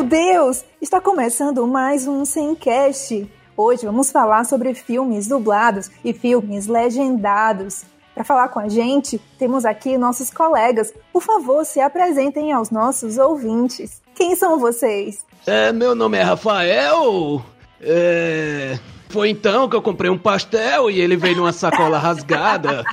Meu Deus! Está começando mais um Semcast. Hoje vamos falar sobre filmes dublados e filmes legendados. Para falar com a gente, temos aqui nossos colegas. Por favor, se apresentem aos nossos ouvintes. Quem são vocês? É, meu nome é Rafael. É... Foi então que eu comprei um pastel e ele veio numa sacola rasgada.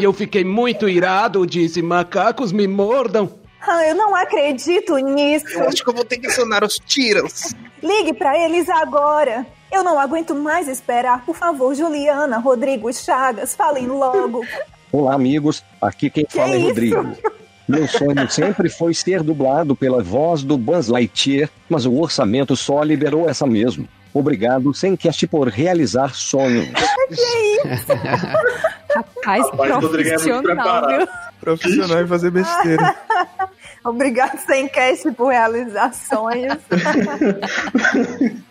e eu fiquei muito irado, disse: macacos me mordam. Ah, eu não acredito nisso. Eu acho que eu vou ter que acionar os tiros. Ligue para eles agora. Eu não aguento mais esperar. Por favor, Juliana, Rodrigo Chagas, falem logo. Olá, amigos. Aqui quem Que fala é isso? Rodrigo. Meu sonho sempre foi ser dublado pela voz do Buzz Lightyear, mas o orçamento só liberou essa mesmo. Obrigado, Semcast, por realizar sonhos. Rapaz, Rapaz, o Rodrigo é muito profissional, preparado. viu? Profissional em fazer besteira. Obrigado, Semcast, por realizar sonhos.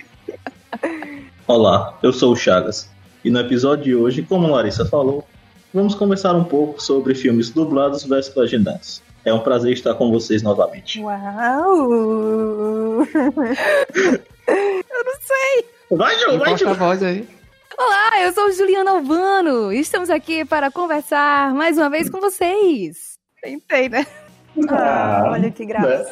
Olá, eu sou o Chagas. E no episódio de hoje, como Larissa falou, vamos conversar um pouco sobre filmes dublados versus legendados. É um prazer estar com vocês novamente. Uau! Vai, Ju, vai, Posta a Ju! voz aí. Olá, eu sou Juliana Albano e estamos aqui para conversar mais uma vez com vocês. Tentei, né? Ah, olha que graça. né?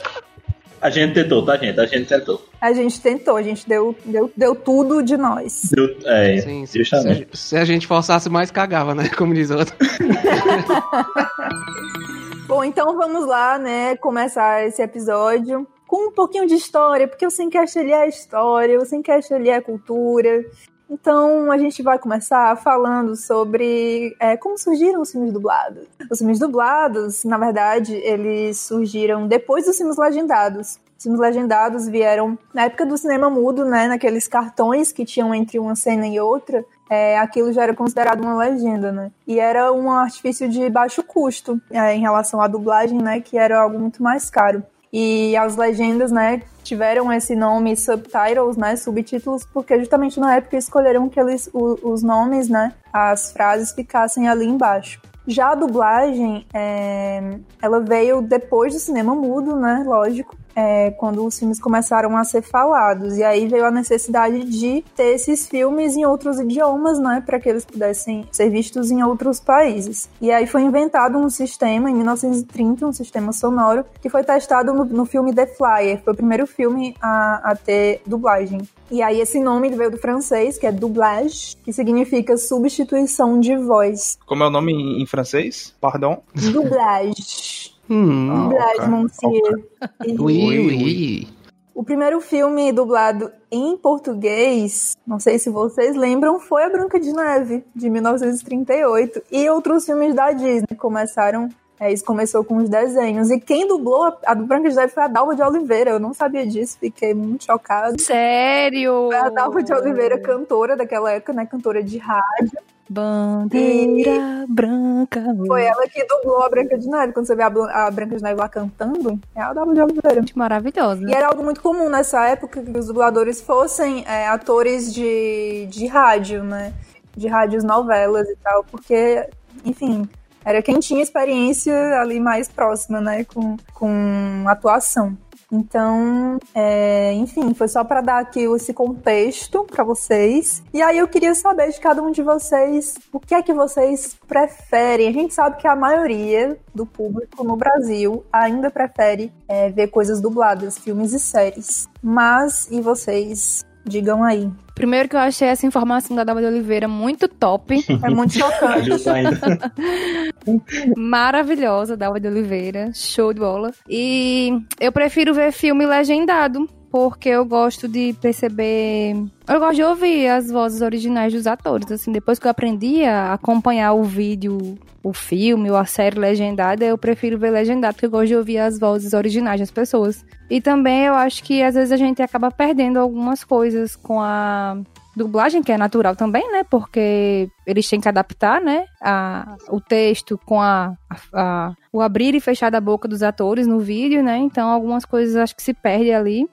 A gente tentou, tá, gente? A gente tentou. A gente tentou, a gente deu, deu, deu tudo de nós. Deu- É, Sim, sim. Se, justamente. a, se a gente forçasse mais, cagava, né? Como diz outro. Bom, então vamos lá, né, começar esse episódio com um pouquinho de história, porque o Semcast ele é história, o Semcast ele é cultura. Então a gente vai começar falando sobre é, como surgiram os filmes dublados. Os filmes dublados, na verdade, eles surgiram depois dos filmes legendados. Os filmes legendados vieram na época do cinema mudo, né, naqueles cartões que tinham entre uma cena e outra é, aquilo já era considerado uma legenda, né? E era um artifício de baixo custo é, em relação à dublagem, né? Que era algo muito mais caro. E as legendas, né, tiveram esse nome subtitles, né, subtítulos, porque justamente na época escolheram que eles, o- os nomes, né, as frases ficassem ali embaixo. Já a dublagem, é, ela veio depois do cinema mudo, né, lógico, é, quando os filmes começaram a ser falados. E aí veio a necessidade de ter esses filmes em outros idiomas, né, para que eles pudessem ser vistos em outros países. E aí foi inventado um sistema, em 1930, um sistema sonoro, que foi testado no, no filme The Flyer. Foi o primeiro filme a, a ter dublagem. E aí esse nome veio do francês, que é doublage, que significa substituição de voz. Como é o nome em, em francês? Pardon? Doublage. Hum. Ui, Ui, ui. O primeiro filme dublado em português, não sei se vocês lembram, foi A Branca de Neve, de 1938. E outros filmes da Disney começaram. É, isso começou com os desenhos. E quem dublou a, a do Branca de Neve foi a Dalva de Oliveira. Eu não sabia disso, fiquei muito chocada. Sério? Foi a Dalva de Oliveira, cantora daquela época, né? Cantora de rádio. Bandeira branca. Foi ela que dublou a Branca de Neve. Quando você vê a, a Branca de Neve lá cantando, é a Dalva de Oliveira. Maravilhosa. E era algo muito comum nessa época que os dubladores fossem é, atores de, de rádio, né? De rádios novelas e tal, porque, enfim, era quem tinha experiência ali mais próxima, né? Com, com atuação. Então, é, enfim, foi só para dar aqui esse contexto para vocês. E aí eu queria saber de cada um de vocês o que é que vocês preferem. A gente sabe que a maioria do público no Brasil ainda prefere é, ver coisas dubladas, filmes e séries. Mas e vocês? Digam aí. Primeiro que eu achei essa informação da Dalva de Oliveira muito top. É muito chocante. Maravilhosa, Dalva de Oliveira. Show de bola. E eu prefiro ver filme legendado. Porque eu gosto de perceber. Eu gosto de ouvir as vozes originais dos atores. Assim, depois que eu aprendi a acompanhar o vídeo, o filme ou a série legendada, eu prefiro ver legendado, porque eu gosto de ouvir as vozes originais das pessoas. E também eu acho que às vezes a gente acaba perdendo algumas coisas com a dublagem, que é natural também, né? Porque eles têm que adaptar, né? A, o texto com a, a- o abrir e fechar da boca dos atores no vídeo, né? Então algumas coisas acho que se perde ali.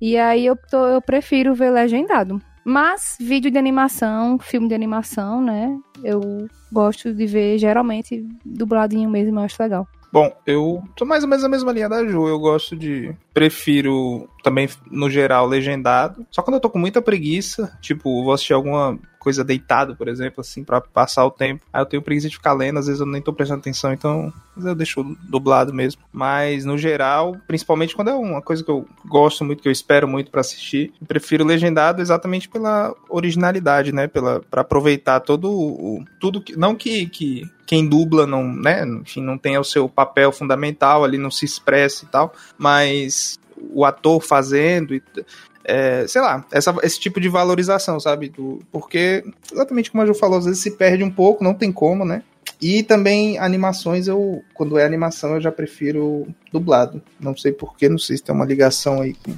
E aí eu, tô- eu prefiro ver legendado. Mas vídeo de animação, filme de animação, né? Eu gosto de ver geralmente dubladinho mesmo, eu acho legal. Bom, eu tô mais ou menos na mesma linha da Ju. Eu gosto de prefiro também, no geral, legendado. Só quando eu tô com muita preguiça, tipo, vou assistir alguma coisa deitado, por exemplo, assim, para passar o tempo. Aí eu tenho preguiça de ficar lendo, às vezes eu nem tô prestando atenção, então eu deixo dublado mesmo. Mas no geral, principalmente quando é uma coisa que eu gosto muito, que eu espero muito para assistir, prefiro legendado exatamente pela originalidade, né? Pela para aproveitar todo o tudo que não que, que quem dubla não, né, enfim, não tenha o seu papel fundamental ali, não se expressa e tal, mas o ator fazendo e é, sei lá, essa, esse tipo de valorização, sabe? Do, porque, exatamente como a Ju falou, às vezes se perde um pouco, não tem como, né? E também animações, eu quando é animação eu já prefiro dublado. Não sei porquê, não sei se tem uma ligação aí com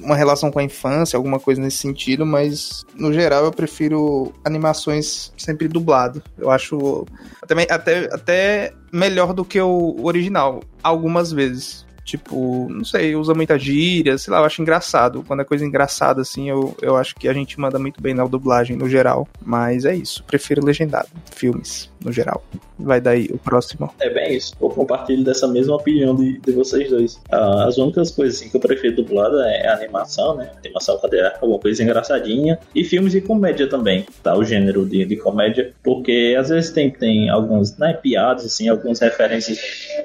uma relação com a infância, alguma coisa nesse sentido, mas no geral eu prefiro animações sempre dublado. Eu acho até, até, até melhor do que o original, algumas vezes. Tipo, não sei, usa muita gíria, sei lá, eu acho engraçado. Quando é coisa engraçada, assim, eu, eu acho que a gente manda muito bem na dublagem no geral. Mas é isso, prefiro legendado. Filmes, no geral. Vai daí o próximo. É bem isso. Eu compartilho dessa mesma opinião de, de vocês dois. Ah, as únicas coisas assim, que eu prefiro dublada é animação, né? Animação cadê alguma coisa engraçadinha. E filmes de comédia também, tá? O gênero de, de comédia. Porque às vezes tem, tem algumas né, piadas, assim, algumas referências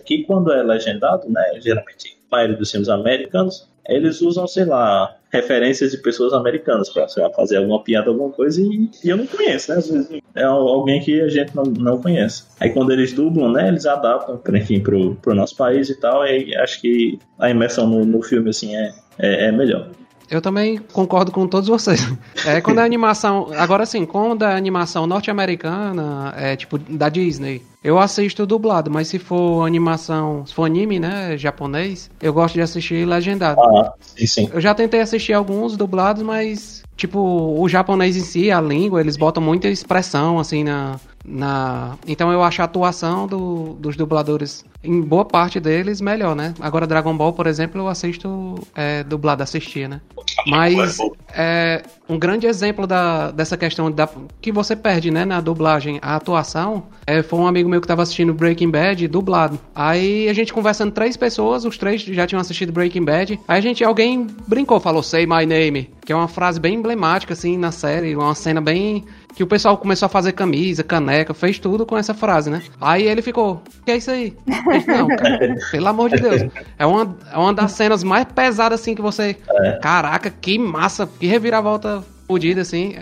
que quando é legendado, né? Geralmente a maioria dos filmes americanos, eles usam, sei lá, referências de pessoas americanas para fazer alguma piada, alguma coisa, e, e, eu não conheço, né? Às vezes é alguém que a gente não, não conhece. Aí quando eles dublam, né? Eles adaptam, enfim, pro, pro nosso país e tal, e acho que a imersão no, no filme, assim, é, é, é melhor. Eu também concordo com todos vocês. É quando a animação. Agora sim, quando a animação norte-americana, é tipo da Disney, eu assisto dublado, mas se for animação, se for anime, né, japonês, eu gosto de assistir legendado. Ah, sim, sim. Eu já tentei assistir alguns dublados, mas tipo, o japonês em si, a língua, eles botam muita expressão assim na, na... Então eu acho a atuação do, dos dubladores, em boa parte deles, melhor, né? Agora Dragon Ball, por exemplo, eu assisto é, dublado, assistia, né? Mas é, um grande exemplo da, dessa questão da, que você perde, né, na dublagem, a atuação, é, foi um amigo meu que estava assistindo Breaking Bad dublado. Aí a gente conversando três pessoas, os três já tinham assistido Breaking Bad. Aí a gente, alguém brincou, falou Say My Name, que é uma frase bem emblemática, assim, na série, uma cena bem que o pessoal começou a fazer camisa, caneca, fez tudo com essa frase, né? Aí ele ficou, que é isso aí? Disse, Não, cara, pelo amor de Deus. É uma, é uma das cenas mais pesadas, assim, que você... É. Caraca, que massa, que reviravolta fodida, assim.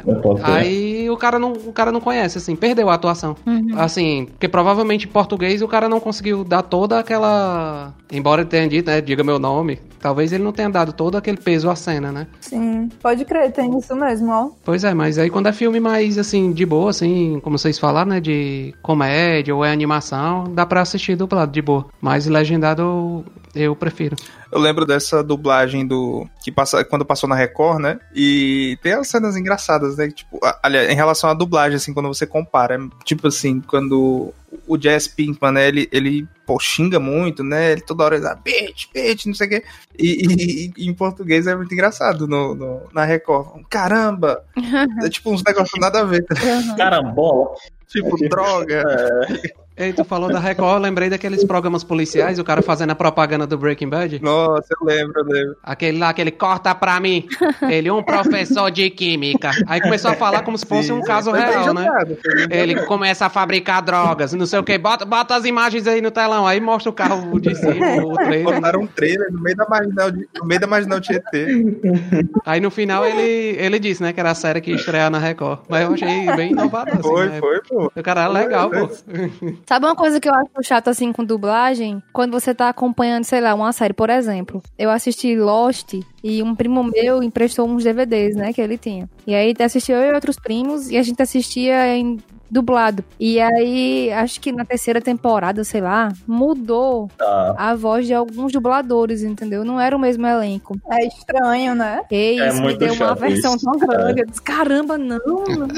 Aí o cara, não, o cara não conhece, assim, perdeu a atuação. Uhum. Assim, porque provavelmente em português o cara não conseguiu dar toda aquela. Embora ele tenha dito, né? Diga meu nome. Talvez ele não tenha dado todo aquele peso à cena, né? Sim, pode crer, tem isso mesmo, ó. Pois é, mas aí quando é filme mais, assim, de boa, assim, como vocês falaram, né? De comédia ou é animação, dá pra assistir dublado, de boa. Mas legendado eu prefiro. Eu lembro dessa dublagem do. que passa quando passou na Record, né? E tem as cenas engraçadas, né? Tipo, aliás, em relação à dublagem, assim, quando você compara. Tipo assim, quando o Jazz Pinkman, né? Ele, ele pô, xinga muito, né? Ele toda hora diz, ah, bitch, bitch, não sei o quê. E, e, e, em português é muito engraçado no, no na Record. Caramba! é tipo uns negócios nada a ver. Carambola. Tipo, droga. É. Ei, tu falou da Record, eu lembrei daqueles programas policiais, o cara fazendo a propaganda do Breaking Bad. Nossa, eu lembro, eu lembro. Aquele lá, aquele corta pra mim. Ele, um professor de química. Aí começou a falar como se fosse Sim, um caso real, né? Ele começa a fabricar drogas, não sei o que. Bota, bota as imagens aí no telão, aí mostra o carro de cima, o trailer. Botaram um trailer no meio da marginal, de, no meio da marginal Tietê. Aí no final ele, ele disse, né, que era a série que ia estrear na Record. Mas eu achei bem inovador. Assim, foi, né? foi, pô. O cara é legal, pô. Sabe uma coisa que eu acho chato assim com dublagem? Quando você tá acompanhando, sei lá, uma série, por exemplo. Eu assisti Lost e um primo meu emprestou uns DVDs, né, que ele tinha. E aí assistiu eu e outros primos e a gente assistia em dublado. E aí, acho que na terceira temporada, sei lá, mudou tá. a voz de alguns dubladores, entendeu? Não era o mesmo elenco. É estranho, né? E é isso me deu uma versão tão grande. É. Eu disse, caramba, não.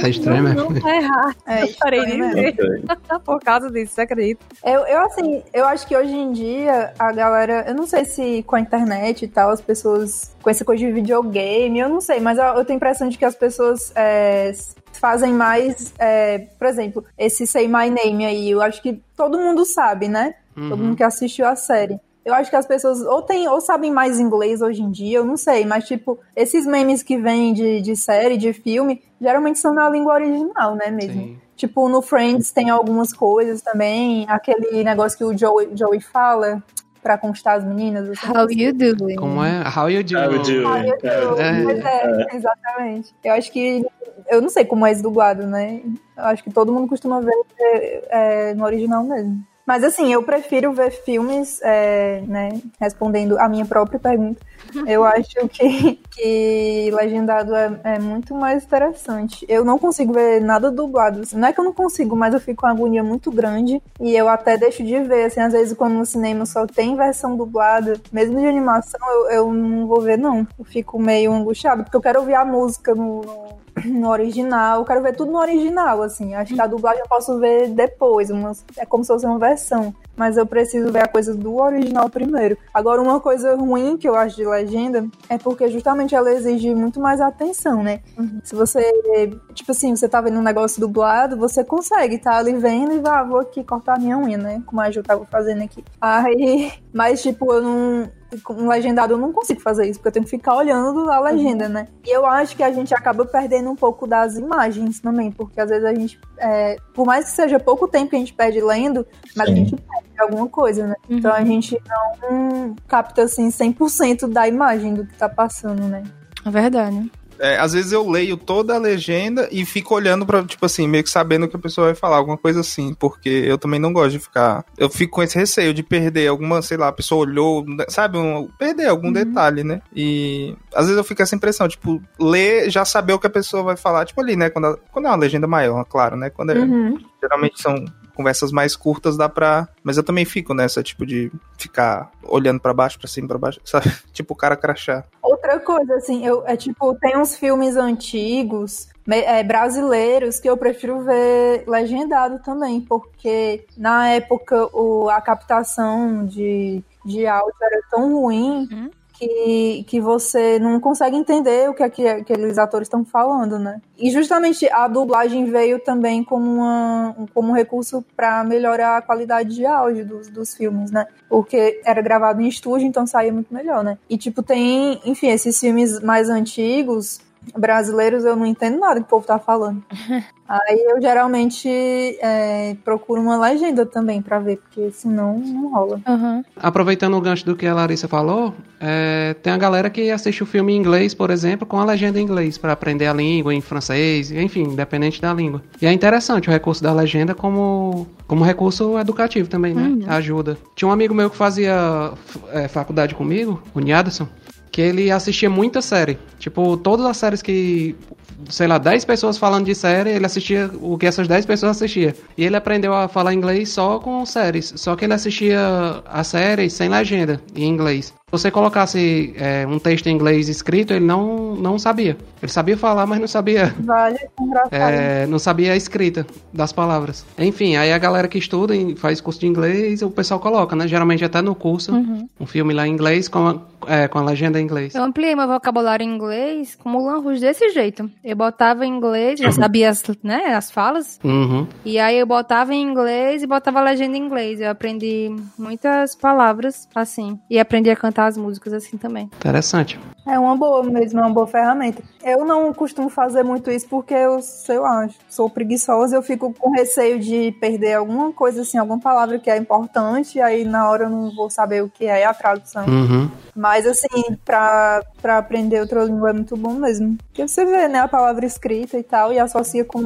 É estranho não, mesmo. Não tá errado. É estranho Por causa disso, você acredita? Eu, eu, assim, eu acho que hoje em dia a galera, eu não sei se com a internet e tal, as pessoas com essa coisa de videogame, eu não sei, mas eu, eu tenho a impressão de que as pessoas é, fazem mais, é, por exemplo, esse Say My Name aí, eu acho que todo mundo sabe, né? Uhum. Todo mundo que assistiu a série. Eu acho que as pessoas ou tem, ou sabem mais inglês hoje em dia, eu não sei, mas tipo, esses memes que vêm de, de série, de filme, geralmente são na língua original, né, mesmo? Sim. Tipo, no Friends tem algumas coisas também, aquele negócio que o Joey, Joey fala pra conquistar as meninas. assim. How you doing? Como é? How you do? How you do? Ah, eu tô- É. Pois é, exatamente. Eu acho que. Eu não sei como é esse dublado, né? Eu acho que todo mundo costuma ver é, é, no original mesmo. Mas assim, eu prefiro ver filmes, é, né? Respondendo a minha própria pergunta. Eu acho que, que legendado é, é muito mais interessante. Eu não consigo ver nada dublado. Não é que eu não consigo, mas eu fico com uma agonia muito grande. E eu até deixo de ver. Assim, às vezes, quando no cinema só tem versão dublada, mesmo de animação, eu, eu não vou ver, não. Eu fico meio angustiada, porque eu quero ouvir a música no, no- no original. Eu quero ver tudo no original, assim. Acho que a dublagem eu posso ver depois. umas- é como se fosse uma versão. Mas eu preciso ver a coisa do original primeiro. Agora, uma coisa ruim que eu acho de legenda é porque justamente ela exige muito mais atenção, né? Se você, tipo assim, você tá vendo um negócio dublado, você consegue tá ali vendo e vai, ah, vou aqui cortar minha unha, né? Como a Ju tava fazendo aqui. Aí, mas tipo, eu não. Com um legendado eu não consigo fazer isso, porque eu tenho que ficar olhando a legenda, né? E eu acho que a gente acaba perdendo um pouco das imagens também, porque às vezes a gente, é, por mais que seja pouco tempo que a gente perde lendo, mas a Sim. gente perde alguma coisa, né? Então a gente não capta assim 100% da imagem do que tá passando, né? É verdade. É, às vezes eu leio toda a legenda e fico olhando pra, tipo assim, meio que sabendo o que a pessoa vai falar, alguma coisa assim, porque eu também não gosto de ficar. Eu fico com esse receio de perder alguma, sei lá, a pessoa olhou, sabe, um- perder algum detalhe, né? E às vezes eu fico com essa impressão, tipo, ler, já saber o que a pessoa vai falar, tipo ali, né? Quando, a- quando é uma legenda maior, claro, né? Quando é, Uhum. geralmente são conversas mais curtas, dá pra. Mas eu também fico nessa, tipo, de ficar olhando pra baixo, pra cima, pra baixo, sabe? Tipo o cara crachá. Outra coisa, assim, eu, é tipo, tem uns filmes antigos, é, brasileiros, que eu prefiro ver legendado também, porque na época o, a captação de, de áudio era tão ruim Uhum. Que, que você não consegue entender o que, é que aqueles atores estão falando, né? E justamente a dublagem veio também como, uma, como um recurso para melhorar a qualidade de áudio dos, dos filmes, né? Porque era gravado em estúdio, então saía muito melhor, né? E tipo, tem, enfim, esses filmes mais antigos, brasileiros, eu não entendo nada que o povo tá falando. Aí eu geralmente é, procuro uma legenda também pra ver, porque senão não rola. Aham. Aproveitando o gancho do que a Larissa falou, é, tem a galera que assiste o filme em inglês, por exemplo, com a legenda em inglês, para aprender a língua em francês, enfim, independente da língua. E é interessante o recurso da legenda como, como recurso educativo também, né? Ajuda. Tinha um amigo meu que fazia é, faculdade comigo, o Niaderson, que ele assistia muita série. Tipo, todas as séries que sei lá, 10 pessoas falando de série, ele assistia o que essas 10 pessoas assistiam. E ele aprendeu a falar inglês só com séries. Só que ele assistia a séries sem legenda, em inglês. Se você colocasse é, um texto em inglês escrito, ele não, não sabia. Ele sabia falar, mas não sabia Vale, engraçado. é, não sabia a escrita das palavras. Enfim, aí a galera que estuda e faz curso de inglês, o pessoal coloca, né? Geralmente até no curso, um filme lá em inglês com a, é, com a legenda em inglês. Eu ampliei meu vocabulário em inglês com Mulan Rouge desse jeito. Eu botava em inglês, já sabia as, né, as falas. Uhum. E aí eu botava em inglês e botava a legenda em inglês. Eu aprendi muitas palavras assim. E aprendi a cantar as músicas assim também. Interessante. É uma boa mesmo, é uma boa ferramenta. Eu não costumo fazer muito isso porque eu, sei lá, sou preguiçosa, eu fico com receio de perder alguma coisa assim, alguma palavra que é importante, e aí na hora eu não vou saber o que é a tradução. Uhum. Mas assim, pra, pra aprender outra língua é muito bom mesmo. Porque você vê, né, a palavra escrita e tal, e associa com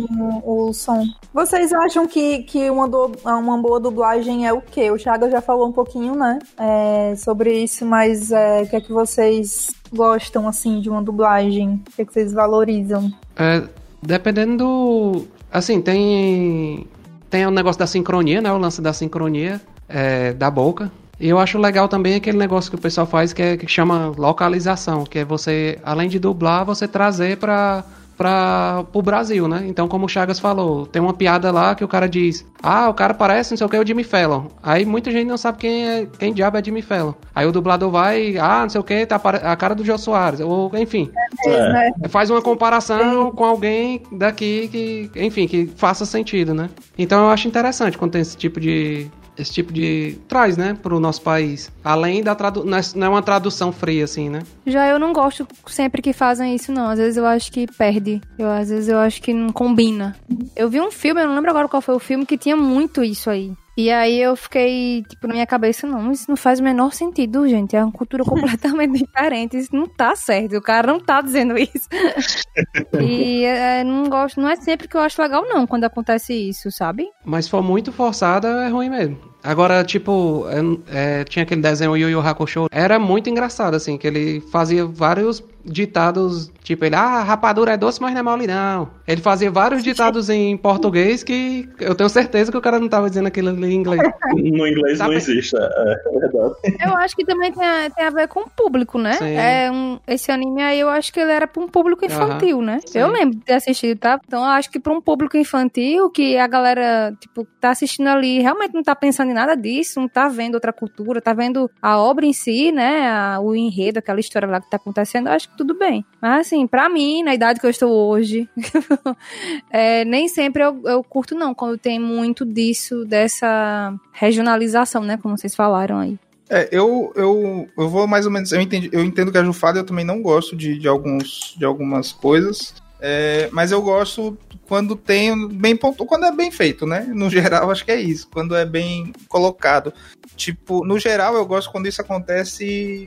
o som. Vocês acham que, que uma, du- uma boa dublagem é o quê? O Chaga já falou um pouquinho, né, é, sobre isso, mas é, o que é que vocês gostam, assim, de uma dublagem? O que é que vocês valorizam? É, dependendo do. Assim, tem. Tem o negócio da sincronia, né? O lance da sincronia é, da boca. E eu acho legal também aquele negócio que o pessoal faz que, é, que chama localização, que é você, além de dublar, você trazer para para o Brasil, né? Então, como o Chagas falou, tem uma piada lá que o cara diz: Ah, o cara parece não sei o que, o Jimmy Fallon. Aí muita gente não sabe quem é quem diabo é Jimmy Fallon. Aí o dublador vai, ah, não sei o que, tá a cara do Jô Soares. Ou, enfim, É. né? faz uma comparação com alguém daqui que, enfim, que faça sentido, né? Então eu acho interessante quando tem esse tipo de, esse tipo de. traz, né, pro nosso país. Além da tradução. Não é uma tradução fria, assim, né? Já eu não gosto sempre que fazem isso, não. Às vezes eu acho que perde. Eu, às vezes eu acho que não combina. Eu vi um filme, eu não lembro agora qual foi o filme, que tinha muito isso aí. E aí eu fiquei, tipo, na minha cabeça, não, isso não faz o menor sentido, gente. É uma cultura completamente diferente. Isso não tá certo. O cara não tá dizendo isso. e é, não gosto, não é sempre que eu acho legal, não, quando acontece isso, sabe? Mas se for muito forçada, é ruim mesmo. Agora, tipo, é, é, tinha aquele desenho Yu Yu Hakusho. Era muito engraçado, assim, que ele fazia vários ditados, tipo, ele, ah, rapadura é doce, mas não é mole, não. Ele fazia vários ditados em português que eu tenho certeza que o cara não tava dizendo aquilo ali em inglês. No inglês não existe, é, é, verdade. Eu acho que também tem a, tem a ver com o público, né? Sim. É um, esse anime aí eu acho que ele era pra um público infantil, uhum. né? Sim. Eu lembro de ter assistido, tá? Então eu acho que pra um público infantil, que a galera, tipo, tá assistindo ali, realmente não tá pensando em nada disso, não tá vendo outra cultura, tá vendo a obra em si, né? A, o enredo, aquela história lá que tá acontecendo, eu acho que tudo bem. Mas assim, pra mim, na idade que eu estou hoje, é, nem sempre eu, eu curto, não, quando tem muito disso, dessa regionalização, né? Como vocês falaram aí. É, eu, eu, eu vou mais ou menos. Eu, entendi, eu entendo que a Jufada eu também não gosto de, de, alguns, de algumas coisas. É, mas eu gosto quando tem bem ponto, quando é bem feito, né? No geral, acho que é isso. Quando é bem colocado. Tipo, no geral, eu gosto quando isso acontece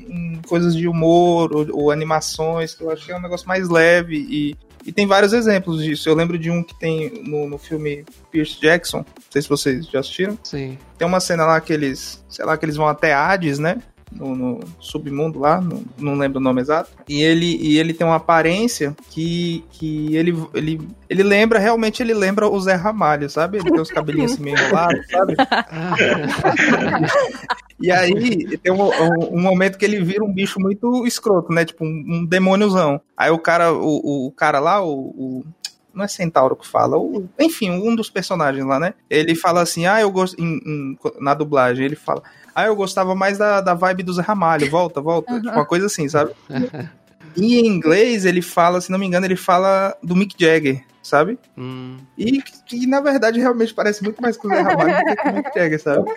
em coisas de humor ou, ou animações, que eu acho que é um negócio mais leve e, e tem vários exemplos disso. Eu lembro de um que tem no, no filme Pierce Jackson. Não sei se vocês já assistiram. Sim. Tem uma cena lá que eles, sei lá, que eles vão até Hades, né? No, no submundo lá, no, não lembro o nome exato. E ele, e ele tem uma aparência que, que ele, ele, ele lembra, realmente ele lembra o Zé Ramalho, sabe? Ele tem os cabelinhos assim meio enrolados, sabe? e aí tem um, um, um, momento que ele vira um bicho muito escroto, né? Tipo um, um demôniozão. Aí o cara, o, o cara lá, o, o não é Centauro que fala, enfim, um dos personagens lá, né? Ele fala assim, ah, eu gosto, em, em, na dublagem, ele fala, ah, eu gostava mais da, da vibe do Zé Ramalho, volta, volta, uhum. tipo, uma coisa assim, sabe? e em inglês ele fala, se não me engano, ele fala do Mick Jagger sabe? Hum. E que, na verdade, realmente parece muito mais com o Zé Ramalho do que com o Mick Jagger, sabe?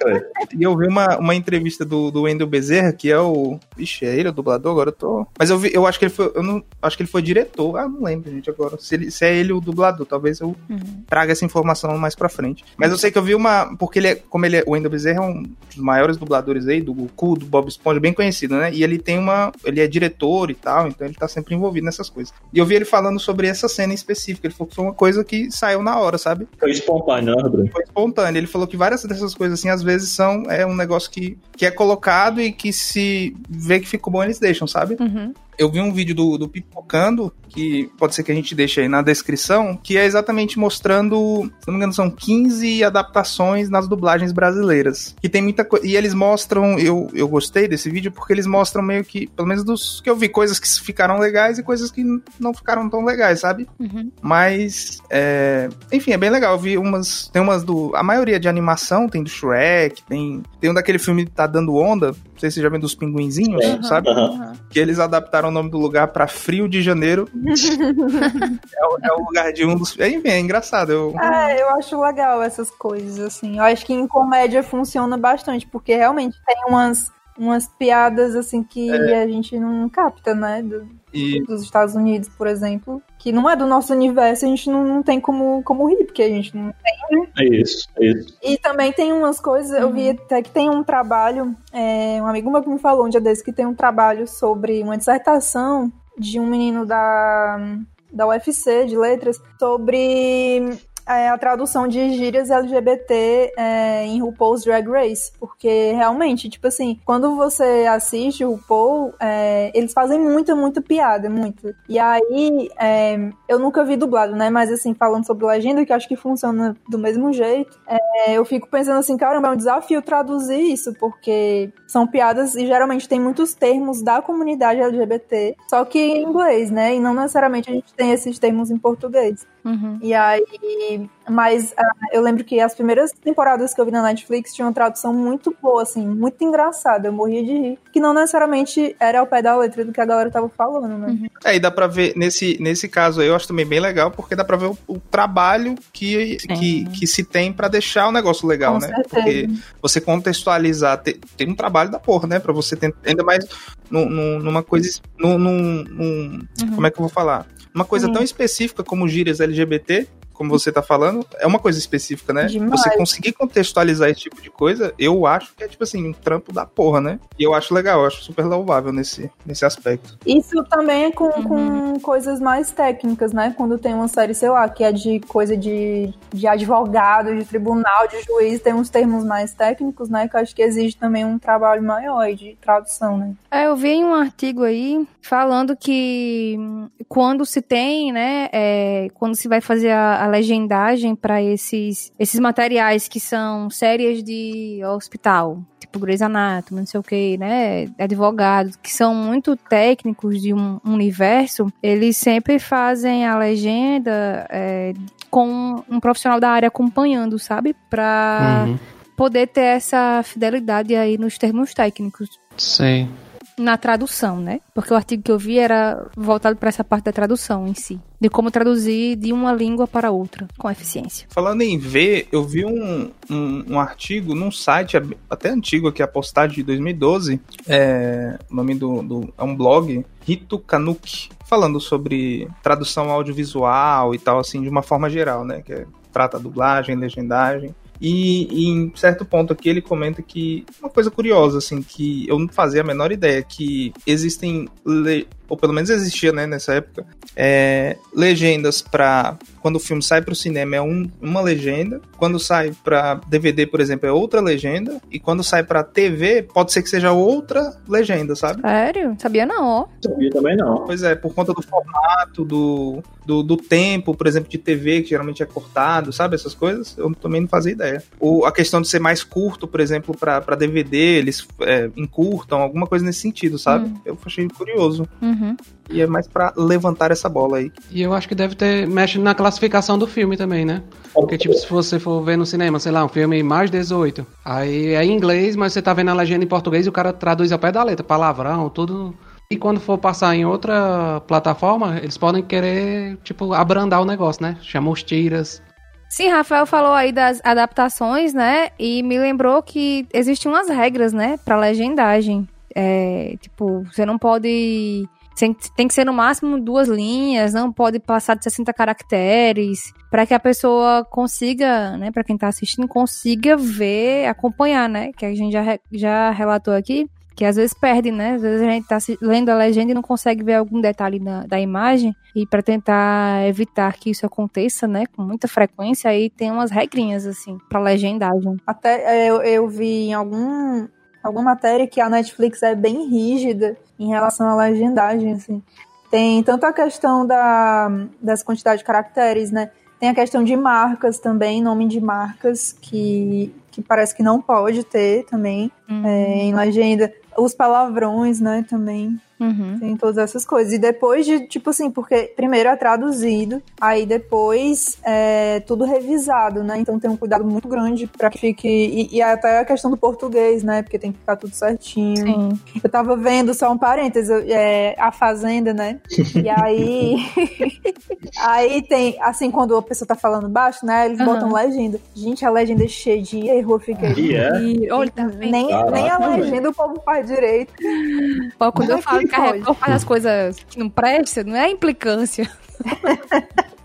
E eu vi uma, uma entrevista do, do Wendel Bezerra, que é o... Vixe, é ele o dublador? Agora eu tô... Mas eu, vi, eu acho que ele foi... Eu não, acho que ele foi diretor. Ah, não lembro, gente, agora. Se, ele, se é ele o dublador, talvez eu uhum. traga essa informação mais pra frente. Mas eu sei que eu vi uma... Porque ele é... Como ele é... O Wendel Bezerra é um dos maiores dubladores aí, do Goku, do Bob Esponja, bem conhecido, né? E ele tem uma... Ele é diretor e tal, então ele tá sempre envolvido nessas coisas. E eu vi ele falando sobre essa cena em específico. Ele falou que foi uma coisa que saiu na hora, sabe? Foi espontâneo, né, Rodrigo? Foi espontâneo. Ele falou que várias dessas coisas, assim, às vezes são é um negócio que, que é colocado e que se vê que ficou bom, eles deixam, sabe? Uhum eu vi um vídeo do, do Pipocando, que pode ser que a gente deixe aí na descrição, que é exatamente mostrando, se não me engano, são 15 adaptações nas dublagens brasileiras. Que tem muita coisa. E eles mostram, eu, eu gostei desse vídeo, porque eles mostram meio que, pelo menos dos que eu vi, coisas que ficaram legais e coisas que não ficaram tão legais, sabe? Uhum. Mas, é, enfim, é bem legal. Eu vi umas. Tem umas do. A maioria de animação tem do Shrek, tem, tem um daquele filme que tá dando onda, não sei se você já viu dos pinguinzinhos, uhum, sabe? Uhum. Que eles adaptaram o nome do lugar para Frio de Janeiro. é, o, é, o, lugar de um dos. É, é engraçado. Eu... É, eu acho legal essas coisas, assim. Eu acho que em comédia funciona bastante, porque realmente tem umas, umas piadas, assim, que é. a gente não capta, né? Do, e... Dos Estados Unidos, por exemplo que não é do nosso universo, a gente não, não tem como, como rir, porque a gente não tem. Né? É isso, é isso. E também tem umas coisas, uhum. eu vi uhum. até que tem um trabalho, é, um amigo meu que me falou um dia desse que tem um trabalho sobre uma dissertação de um menino da, da UFC de letras sobre é, a tradução de gírias LGBT é, em RuPaul's Drag Race, porque realmente, tipo assim, quando você assiste o RuPaul, é, eles fazem muita, muita piada, muito. E aí, é, eu nunca vi dublado, né? Mas assim, falando sobre legenda, que acho que funciona do mesmo jeito, é, eu fico pensando assim, caramba, é um desafio traduzir isso, porque são piadas e geralmente tem muitos termos da comunidade LGBT, só que em inglês, né? E não necessariamente a gente tem esses termos em português. Uhum. E aí, mas uh, eu lembro que as primeiras temporadas que eu vi na Netflix tinham uma tradução muito boa, assim, muito engraçada. Eu morria de rir. Que não necessariamente era ao pé da letra do que a galera tava falando, né? Uhum. É, e dá pra ver, nesse, nesse caso aí, eu acho também bem legal, porque dá pra ver o, o trabalho que, que, que, se tem para deixar o negócio legal, Com né? certeza. Porque você contextualizar, te- tem, um trabalho da porra, né? Pra você tentar, ainda mais num- num- numa coisa, num, num- num- como é que eu vou falar? Uma coisa Uhum. tão específica como gírias LGBT, como você tá falando, é uma coisa específica, né? Demais. Você conseguir contextualizar esse tipo de coisa, eu acho que é, tipo assim, um trampo da porra, né? E eu acho legal, eu acho super louvável nesse, nesse aspecto. Isso também é com, Uhum. com coisas mais técnicas, né? Quando tem uma série, sei lá, que é de coisa de, de advogado, de tribunal, de juiz, tem uns termos mais técnicos, né? Que eu acho que exige também um trabalho maior de tradução, né? É, eu vi em um artigo aí falando que quando se tem, né, é, quando se vai fazer a, a legendagem para esses, esses materiais que são séries de hospital, tipo Grey's Anatomy, não sei o que, né, advogados, que são muito técnicos de um universo, eles sempre fazem a legenda é, com um profissional da área acompanhando, sabe? Pra Uhum. poder ter essa fidelidade aí nos termos técnicos Sei. Na tradução, né? Porque o artigo que eu vi era voltado para essa parte da tradução em si, de como traduzir de uma língua para outra com eficiência. Falando em ver, eu vi um, um, um artigo num site até antigo aqui, a postagem de 2012. É, o nome do, do- é um blog, Rito Kanuki, falando sobre tradução audiovisual e tal, assim, de uma forma geral, né? Que é, trata dublagem, legendagem. E, e em certo ponto aqui ele comenta que uma coisa curiosa, assim, que eu não fazia a menor ideia, que existem, le- ou pelo menos existia, né, nessa época, é, legendas para quando o filme sai para o cinema é um- uma legenda, quando sai para DVD, por exemplo, é outra legenda, e quando sai para TV, pode ser que seja outra legenda, sabe? Sério? Sabia não. Sabia também não. Pois é, por conta do formato, do, do, do tempo, por exemplo, de TV, que geralmente é cortado, sabe? Essas coisas, eu também não fazia ideia. O, a questão de ser mais curto, por exemplo, para DVD, eles é, encurtam, alguma coisa nesse sentido, sabe? Hum. Eu achei curioso. Uhum. E é mais para levantar essa bola aí. E eu acho que deve ter. mexe na classificação do filme também, né? Porque, tipo, se você for ver no cinema, sei lá, um filme mais 18, aí é em inglês, mas você tá vendo a legenda em português e o cara traduz ao pé da letra, palavrão, tudo. E quando for passar em outra plataforma, eles podem querer, tipo, abrandar o negócio, né? Chama os tiras. Sim, Rafael falou aí das adaptações, né? E me lembrou que existem umas regras, né, para legendagem. É, tipo, você não pode tem, que ser no máximo duas linhas, não pode passar de 60 caracteres, para que a pessoa consiga, né, para quem tá assistindo, consiga ver, acompanhar, né? Que a gente já, já relatou aqui, que às vezes perde, né? Às vezes a gente tá lendo a legenda e não consegue ver algum detalhe da, da imagem, e para tentar evitar que isso aconteça, né, com muita frequência, aí tem umas regrinhas, assim, pra legendagem. Até é, eu, eu vi em algum, alguma matéria que a Netflix é bem rígida em relação à legendagem, assim. Tem tanto a questão da, das quantidades de caracteres, né? Tem a questão de marcas também, nome de marcas, que, que parece que não pode ter também é, em legenda. Os palavrões, né, também. Uhum. Tem todas essas coisas. E depois de, tipo assim, porque primeiro é traduzido, aí depois é tudo revisado, né? Então tem um cuidado muito grande pra que fique. E, e até a questão do português, né? Porque tem que ficar tudo certinho. Sim. Eu tava vendo, só um parênteses, é, a Fazenda, né? E aí. aí tem, assim, quando a pessoa tá falando baixo, né? Eles Aham. botam legenda. Gente, a legenda é cheia de erro, eu fiquei. E é? E, olha, tá? Nem, Caraca, nem a legenda o povo faz direito. Pô, quando eu falo que que? Record faz as coisas que não prestam, não é implicância.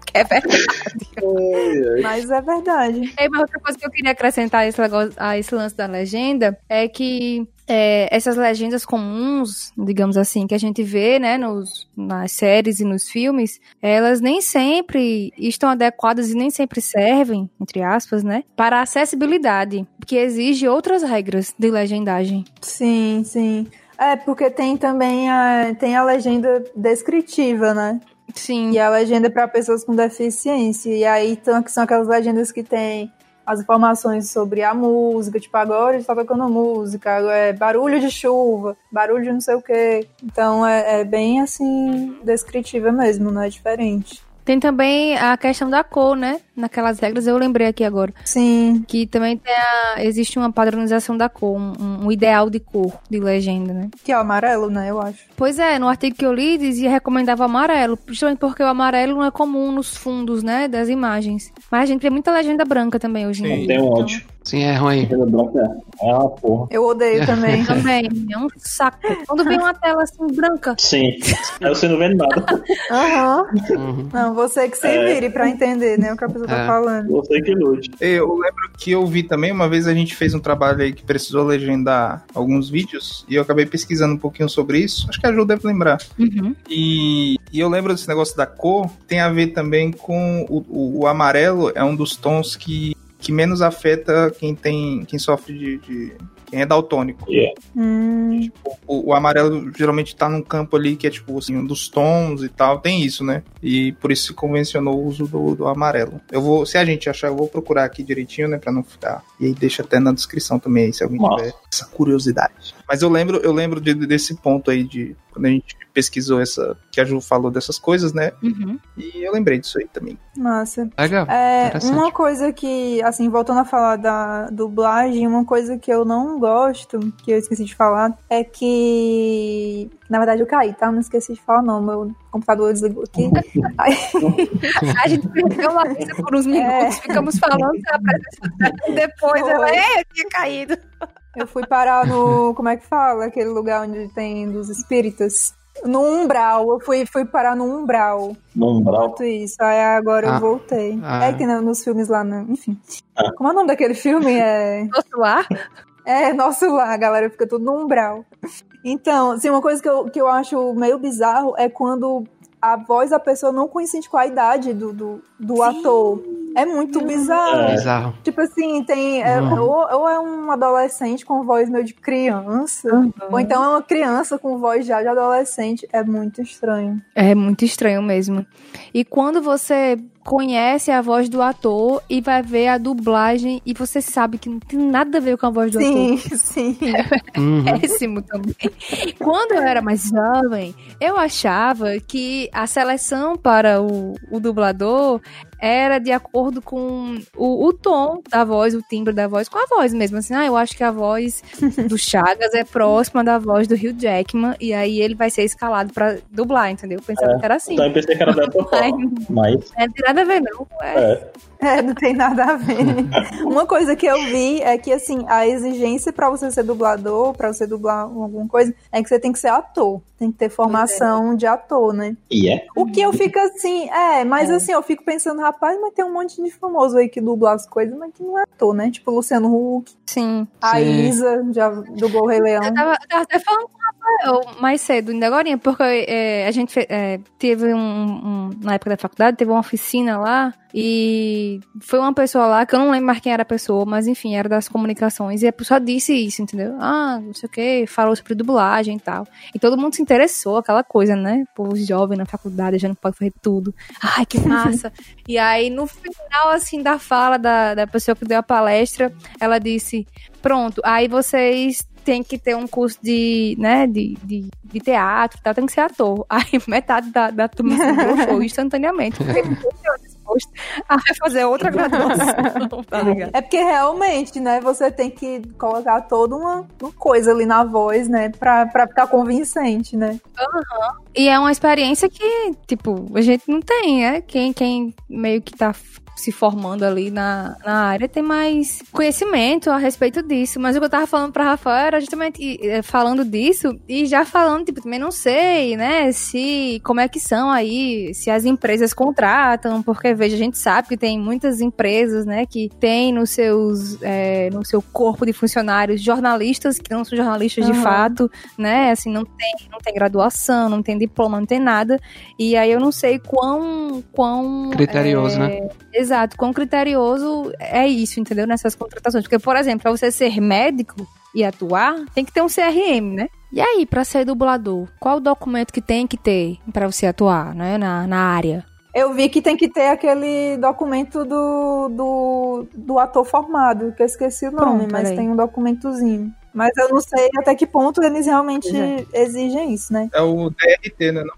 que é verdade. Mas é verdade. É, mas outra coisa que eu queria acrescentar a esse, negócio, a esse lance da legenda é que é, essas legendas comuns, digamos assim, que a gente vê, né, nos, nas séries e nos filmes, elas nem sempre estão adequadas e nem sempre servem, entre aspas, né, para a acessibilidade, porque exige outras regras de legendagem. Sim, sim. É, porque tem também a, tem a legenda descritiva, né? Sim. E a legenda para pessoas com deficiência. E aí então, são aquelas legendas que tem as informações sobre a música, tipo, agora está tocando música, é barulho de chuva, barulho de não sei o quê. Então é, é bem assim, descritiva mesmo, não é diferente. Tem também a questão da cor, né? Naquelas regras, eu lembrei aqui agora. Sim. Que também tem a- existe uma padronização da cor, um, um ideal de cor de legenda, né? Que é o amarelo, né? Eu acho. Pois é, no artigo que eu li dizia recomendava o amarelo, justamente porque o amarelo não é comum nos fundos, né, das imagens. Mas a gente vê muita legenda branca também hoje em dia. Tem um então- ódio. Sim, é ruim. É uma porra. Eu odeio também. Também, é um saco. Quando vem uma tela assim branca, Sim. Aí você não vê nada. Aham. Uhum. Não, você que se É. vire pra entender, né? O que a pessoa tá É. falando. Você que lute. Eu lembro que eu vi também, uma vez a gente fez um trabalho aí que precisou legendar alguns vídeos, e eu acabei pesquisando um pouquinho sobre isso. Acho que a Ju deve lembrar. uhum. E, e eu lembro desse negócio da cor, tem a ver também com o, o, o amarelo, é um dos tons que, que menos afeta quem tem. quem sofre de. de- quem é daltônico. Yeah. Hum, O, o amarelo geralmente tá num campo ali que é tipo assim, um dos tons e tal, tem isso, né? E por isso se convencionou o uso do, do amarelo. Eu vou, se a gente achar, eu vou procurar aqui direitinho, né, Pra não ficar. E aí deixa até na descrição também, aí, se alguém Nossa. tiver essa curiosidade. Mas eu lembro, eu lembro de- desse ponto aí de quando a gente pesquisou essa, que a Ju falou dessas coisas, né? Uhum. E eu lembrei disso aí também. massa. Legal. É, uma coisa que, assim, voltando a falar da dublagem, uma coisa que eu não gosto, que eu esqueci de falar, é que. Na verdade, eu caí, tá? Não esqueci de falar, não. Meu computador desligou aqui. Aí, A gente perdeu a Larissa por uns minutos, ficamos falando. Depois ela, Foi. é, eu tinha caído. Eu fui parar no. Como é que fala? Aquele lugar onde tem dos espíritas. No umbral. Eu fui, fui parar no umbral. No umbral. Enquanto isso. Aí agora Ah. eu voltei. Ah. É que no- nos filmes lá, né? enfim. Ah. Como é o nome daquele filme? É. Nosso lar. É, nosso lá, a galera fica tudo no umbral. Então, assim, uma coisa que eu, que eu acho meio bizarro é quando a voz da pessoa não coincide com a idade do, do, do ator. É muito bizarro. É. Bizarro. Tipo assim, tem. é, Uhum. ou, ou é um adolescente com voz meio de criança, ou então é uma criança com voz já de adolescente. É muito estranho. É muito estranho mesmo. E quando você conhece a voz do ator e vai ver a dublagem e você sabe que não tem nada a ver com a voz do Sim, ator. sim. Uhum. Péssimo também. Quando eu era mais jovem, eu achava que a seleção para o, o dublador era de acordo com o, o tom da voz, o timbre da voz, com a voz mesmo. Assim, ah, eu acho que a voz do Chagas é próxima da voz do Hugh Jackman e aí ele vai ser escalado pra dublar, entendeu? Eu pensava que era assim. Então eu pensei que era dessa forma. Mas, É, não tem nada a ver, não. É, é. É, não tem nada a ver. Uma coisa que eu vi é que, assim, a exigência pra você ser dublador, pra você dublar alguma coisa, é que você tem que ser ator. Tem que ter formação de ator, né? E é. O que eu fico assim, é, mas assim, eu fico pensando, rapaz, mas tem um monte de famoso aí que dubla as coisas, mas que não é ator, né? Tipo Luciano Huck, sim. a Sim. Isa, já dublou o Rei Leão. Eu tava, eu tava até falando com o Rafael mais cedo, ainda agora, porque é, a gente é, teve um, um- Na época da faculdade, teve uma oficina lá e foi uma pessoa lá, que eu não lembro mais quem era a pessoa, mas enfim, era das comunicações, e a pessoa disse isso, entendeu? Ah, não sei o que, falou sobre dublagem e tal. E todo mundo se interessou, aquela coisa, né? Pô, os jovens na faculdade já não pode fazer tudo. Ai, que massa! e aí, no final, assim, da fala da, da pessoa que deu a palestra, ela disse: Pronto, aí vocês têm que ter um curso de, né, de, de, de teatro e tal, tem que ser ator. Aí metade da, da turma se broxou instantaneamente. Porque disposto a fazer outra graduação, tá? É porque realmente, né, você tem que colocar toda uma, uma coisa ali na voz, né, pra, pra ficar convincente, né? E é uma experiência que, tipo, a gente não tem, né? Quem, quem meio que tá se formando ali na, na área tem mais conhecimento a respeito disso. Mas o que eu tava falando pra Rafael era justamente eh, falando disso e já falando, tipo, também não sei, né? Se, como é que são aí, se as empresas contratam, porque, veja, a gente sabe que tem muitas empresas, né, que tem nos seus, eh, no seu corpo de funcionários jornalistas que não são jornalistas de Aham. fato, né? Assim, não tem, não tem graduação, não tem diploma, não tem nada. E aí eu não sei quão. quão Criterioso, é, né? Exato, quão criterioso é isso, entendeu? Nessas contratações. Porque, por exemplo, pra você ser médico e atuar, tem que ter um CRM, né? E aí, pra ser dublador, qual o documento que tem que ter pra você atuar, né? Na, na área? Eu vi que tem que ter aquele documento do, do, do ator formado, que eu esqueci o nome, Pronto, mas aí. tem um documentozinho. Mas eu não sei até que ponto eles realmente Pois exigem isso, né? É o DRT, né? Não?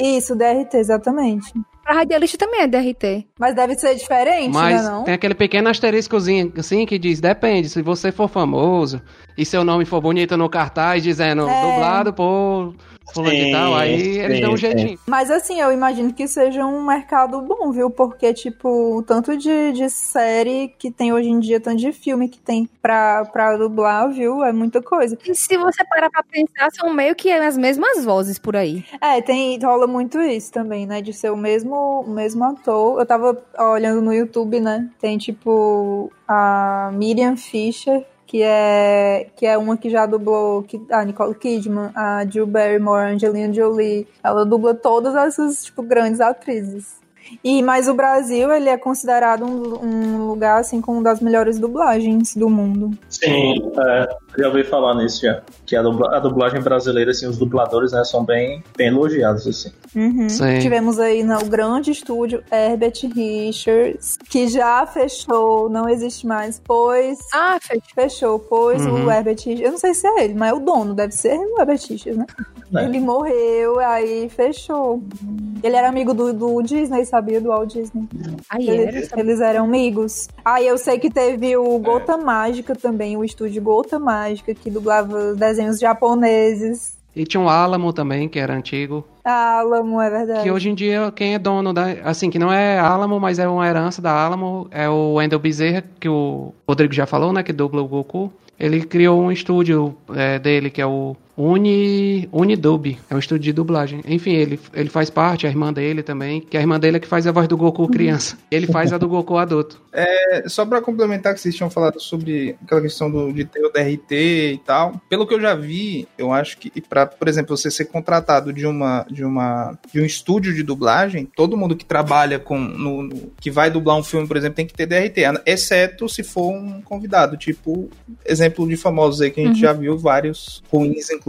Isso, DRT, exatamente. Pra radialista também é DRT. Mas deve ser diferente, Mas né, não? tem aquele pequeno asteriscozinho assim que diz: depende, se você for famoso e seu nome for bonito no cartaz dizendo É. dublado por fulano Sim, tal, aí eles sim, dão um jeitinho. Mas assim, eu imagino que seja um mercado bom, viu? Porque, tipo, o tanto de, de série que tem hoje em dia, tanto de filme que tem pra, pra dublar, viu? É muita coisa. E se você parar pra pensar, são meio que as mesmas vozes por aí. É, tem, rola muito isso também, né? De ser o mesmo, o mesmo ator. Eu tava olhando no YouTube, né? Tem, tipo, a Miriam Fisher, que é, que é uma que já dublou que, a Nicole Kidman, a Jill Barrymore, a Angelina Jolie. Ela dubla todas essas, tipo, grandes atrizes. E, mas o Brasil, ele é considerado um, um lugar, assim, com uma das melhores dublagens do mundo. Sim, é, já ouvi falar nisso já. Que a, dubla- a dublagem brasileira, assim, os dubladores, né, são bem, bem elogiados, assim. Uhum. Sim. Tivemos aí no grande estúdio Herbert Richards, que já fechou, não existe mais, pois. Ah, fechou. Fechou, pois Uhum. o Herbert Richards. Eu não sei se é ele, mas é o dono, deve ser o Herbert Richards, né? É. Ele morreu, aí fechou. Ele era amigo do, do Disney, sabia? Do Walt Disney. Aí era. Eles, eles eram amigos. Aí eu sei que teve o Gota Mágica também, o estúdio Gota Mágica, que dublava desenhos japoneses. E tinha um Alamo também, que era antigo. Alamo, é verdade. Que hoje em dia, quem é dono da. Assim, que não é Alamo, mas é uma herança da Alamo, é o Wendell Bezerra, que o Rodrigo já falou, né? Que dubla o Goku. Ele criou um estúdio é, dele, que é o Uni, Unidub. É um estúdio de dublagem. Enfim, ele, ele faz parte, a irmã dele também, que a irmã dele é que faz a voz do Goku criança. Ele faz a do Goku adulto. É, só pra complementar que vocês tinham falado sobre aquela questão do, de ter o DRT e tal. Pelo que eu já vi, eu acho que para, por exemplo, você ser contratado de uma de uma de um estúdio de dublagem, todo mundo que trabalha com no, no- que vai dublar um filme, por exemplo, tem que ter DRT, exceto se for um convidado, tipo exemplo de famosos aí que a gente já viu vários ruins inclusive,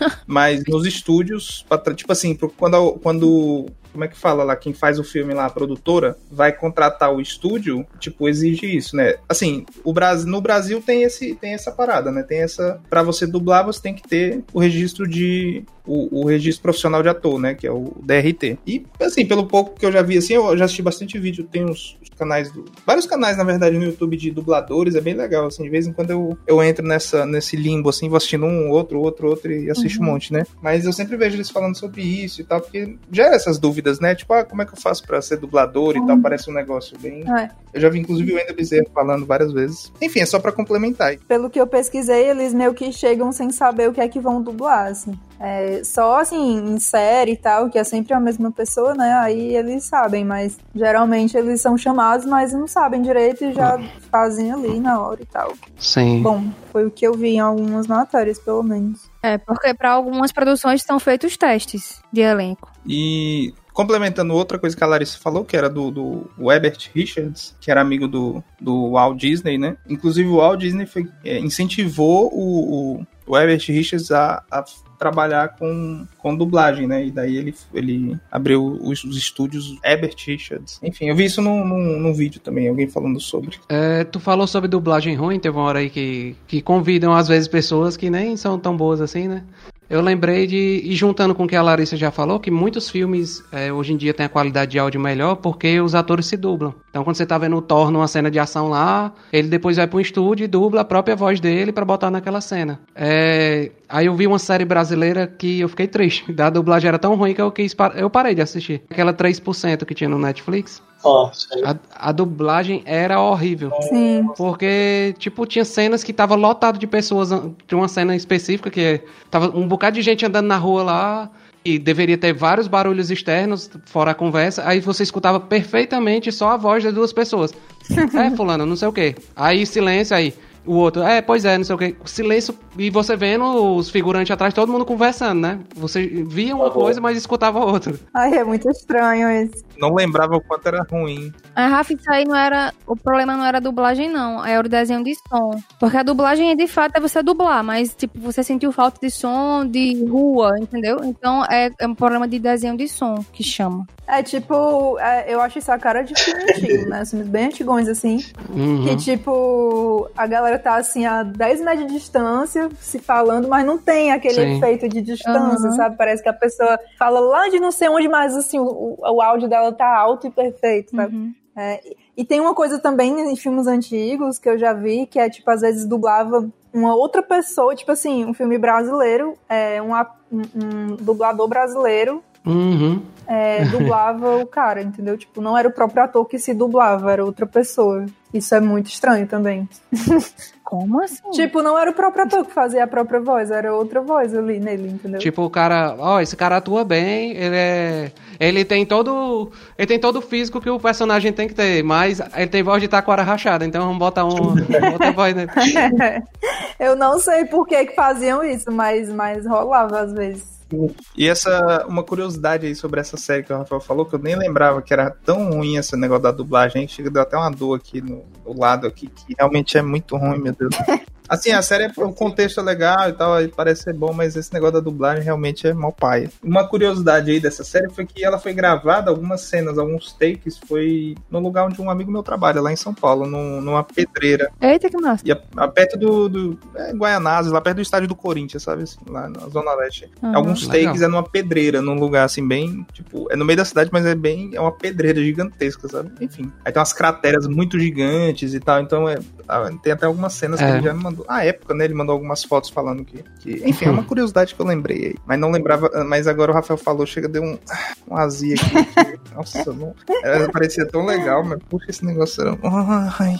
mas nos estúdios, pra tipo assim, quando quando como é que fala lá, quem faz o filme lá, a produtora, vai contratar o estúdio, tipo, exige isso, né? Assim, o Brasil, no Brasil tem esse tem essa parada, né? Tem essa Pra você dublar, você tem que ter o registro de o, o registro profissional de ator, né, que é o DRT. E assim, pelo pouco que eu já vi assim, eu já assisti bastante vídeo, tem uns, uns canais do vários canais na verdade no YouTube de dubladores, é bem legal assim, de vez em quando eu, eu entro nessa nesse limbo assim, vou assistindo um, outro, outro, outro e assisto um monte, né? Mas eu sempre vejo eles falando sobre isso e tal, porque gera essas dúvidas, né? Tipo, ah, como é que eu faço pra ser dublador e tal? Parece um negócio bem. É. Eu já vi, inclusive, o Wendel Bezerra falando várias vezes. Enfim, é só pra complementar. Pelo que eu pesquisei, eles meio que chegam sem saber o que é que vão dublar, assim. É, só assim, em série e tal, que é sempre a mesma pessoa, né? Aí eles sabem, mas geralmente eles são chamados, mas não sabem direito e já fazem ali na hora e tal. Sim. Bom, foi o que eu vi em algumas matérias, pelo menos. É, porque pra algumas produções estão feitos testes de elenco. E complementando outra coisa que a Larissa falou, que era do, do Herbert Richards, que era amigo do, do Walt Disney, né? Inclusive o Walt Disney foi, é, incentivou o, o, Herbert Richards a, a trabalhar com, com dublagem, né? E daí ele, ele abriu os, os estúdios Herbert Richards. Enfim, eu vi isso num, num, num vídeo também, alguém falando sobre. É, tu falou sobre dublagem ruim, teve uma hora aí que, que convidam às vezes pessoas que nem são tão boas assim, né? Eu lembrei de, e juntando com o que a Larissa já falou, que muitos filmes é, hoje em dia têm a qualidade de áudio melhor porque os atores se dublam. Então quando você tá vendo o Thor numa cena de ação lá, ele depois vai para um estúdio e dubla a própria voz dele para botar naquela cena. É, aí eu vi uma série brasileira que eu fiquei triste. Da dublagem era tão ruim que eu quis eu parei de assistir. Aquela 3% que tinha no Netflix. Ó, sim. A, a dublagem era horrível. Sim. Porque, tipo, tinha cenas que tava lotado de pessoas. Tinha uma cena específica que tava um bocado de gente andando na rua lá. E deveria ter vários barulhos externos, fora a conversa. Aí você escutava perfeitamente só a voz das duas pessoas. é, fulano, não sei o quê. Aí silêncio, aí. O outro, é, pois é, não sei o quê. Silêncio, e você vendo os figurantes atrás, todo mundo conversando, né? Você via uma coisa, mas escutava outra. Ai, é muito estranho isso. Não lembrava o quanto era ruim. A Rafa, isso aí não era. O problema não era a dublagem, não. Era o desenho de som. Porque a dublagem, de fato, é você dublar, mas, tipo, você sentiu falta de som de rua, entendeu? Então é, é um problema de desenho de som que chama. É tipo, é, eu acho isso a cara de filme antigo, né? Filmes bem antigões, assim. Uhum. Que tipo, a galera tá assim a 10 metros de distância, se falando, mas não tem aquele Sim. efeito de distância, Aham. sabe? Parece que a pessoa fala lá de não sei onde, mas assim, o, o áudio dela tá alto e perfeito, sabe? Uhum. É, e tem uma coisa também em filmes antigos que eu já vi, que é tipo, às vezes dublava uma outra pessoa, tipo assim, um filme brasileiro, é, um, um- um dublador brasileiro Uhum. é, dublava o cara, entendeu? Tipo, não era o próprio ator que se dublava, era outra pessoa. Isso é muito estranho também. Como assim? Tipo, não era o próprio ator que fazia a própria voz, era outra voz ali nele, entendeu? Tipo, o cara, ó, esse cara atua bem, ele é. Ele tem todo. Ele tem todo o físico que o personagem tem que ter, mas ele tem voz de taquara rachada, então vamos botar um, outra voz nele. eu não sei por que que faziam isso, mas, mas rolava às vezes. E essa, uma curiosidade aí sobre essa série que o Rafael falou, que eu nem lembrava que era tão ruim esse negócio da dublagem, chega deu até uma dor aqui no, no lado aqui, que realmente é muito ruim, meu Deus. Assim, a série, o contexto é legal e tal, aí parece ser bom, mas esse negócio da dublagem realmente é mal paia. Uma curiosidade aí dessa série foi que ela foi gravada, algumas cenas, alguns takes, foi no lugar onde um amigo meu trabalha, lá em São Paulo, num- numa pedreira. Eita, que massa. E a, a perto do, do é, Guaianazes, lá perto do estádio do Corinthians, sabe? Assim, lá na Zona Leste. Uhum. Alguns Legal. takes é numa pedreira, num lugar assim, bem. Tipo, é no meio da cidade, mas é bem. É uma pedreira gigantesca, sabe? Enfim. Aí tem umas crateras muito gigantes e tal. Então é. ah, Tem até algumas cenas que É. ele já me mandou. Na época, né? Ele mandou algumas fotos falando que. que- enfim, é uma curiosidade que eu lembrei aí. Mas não lembrava. Mas agora o Rafael falou, chega, deu um, um azia aqui. que- nossa, não. Ela parecia tão legal, mas puxa, esse negócio era. Ai.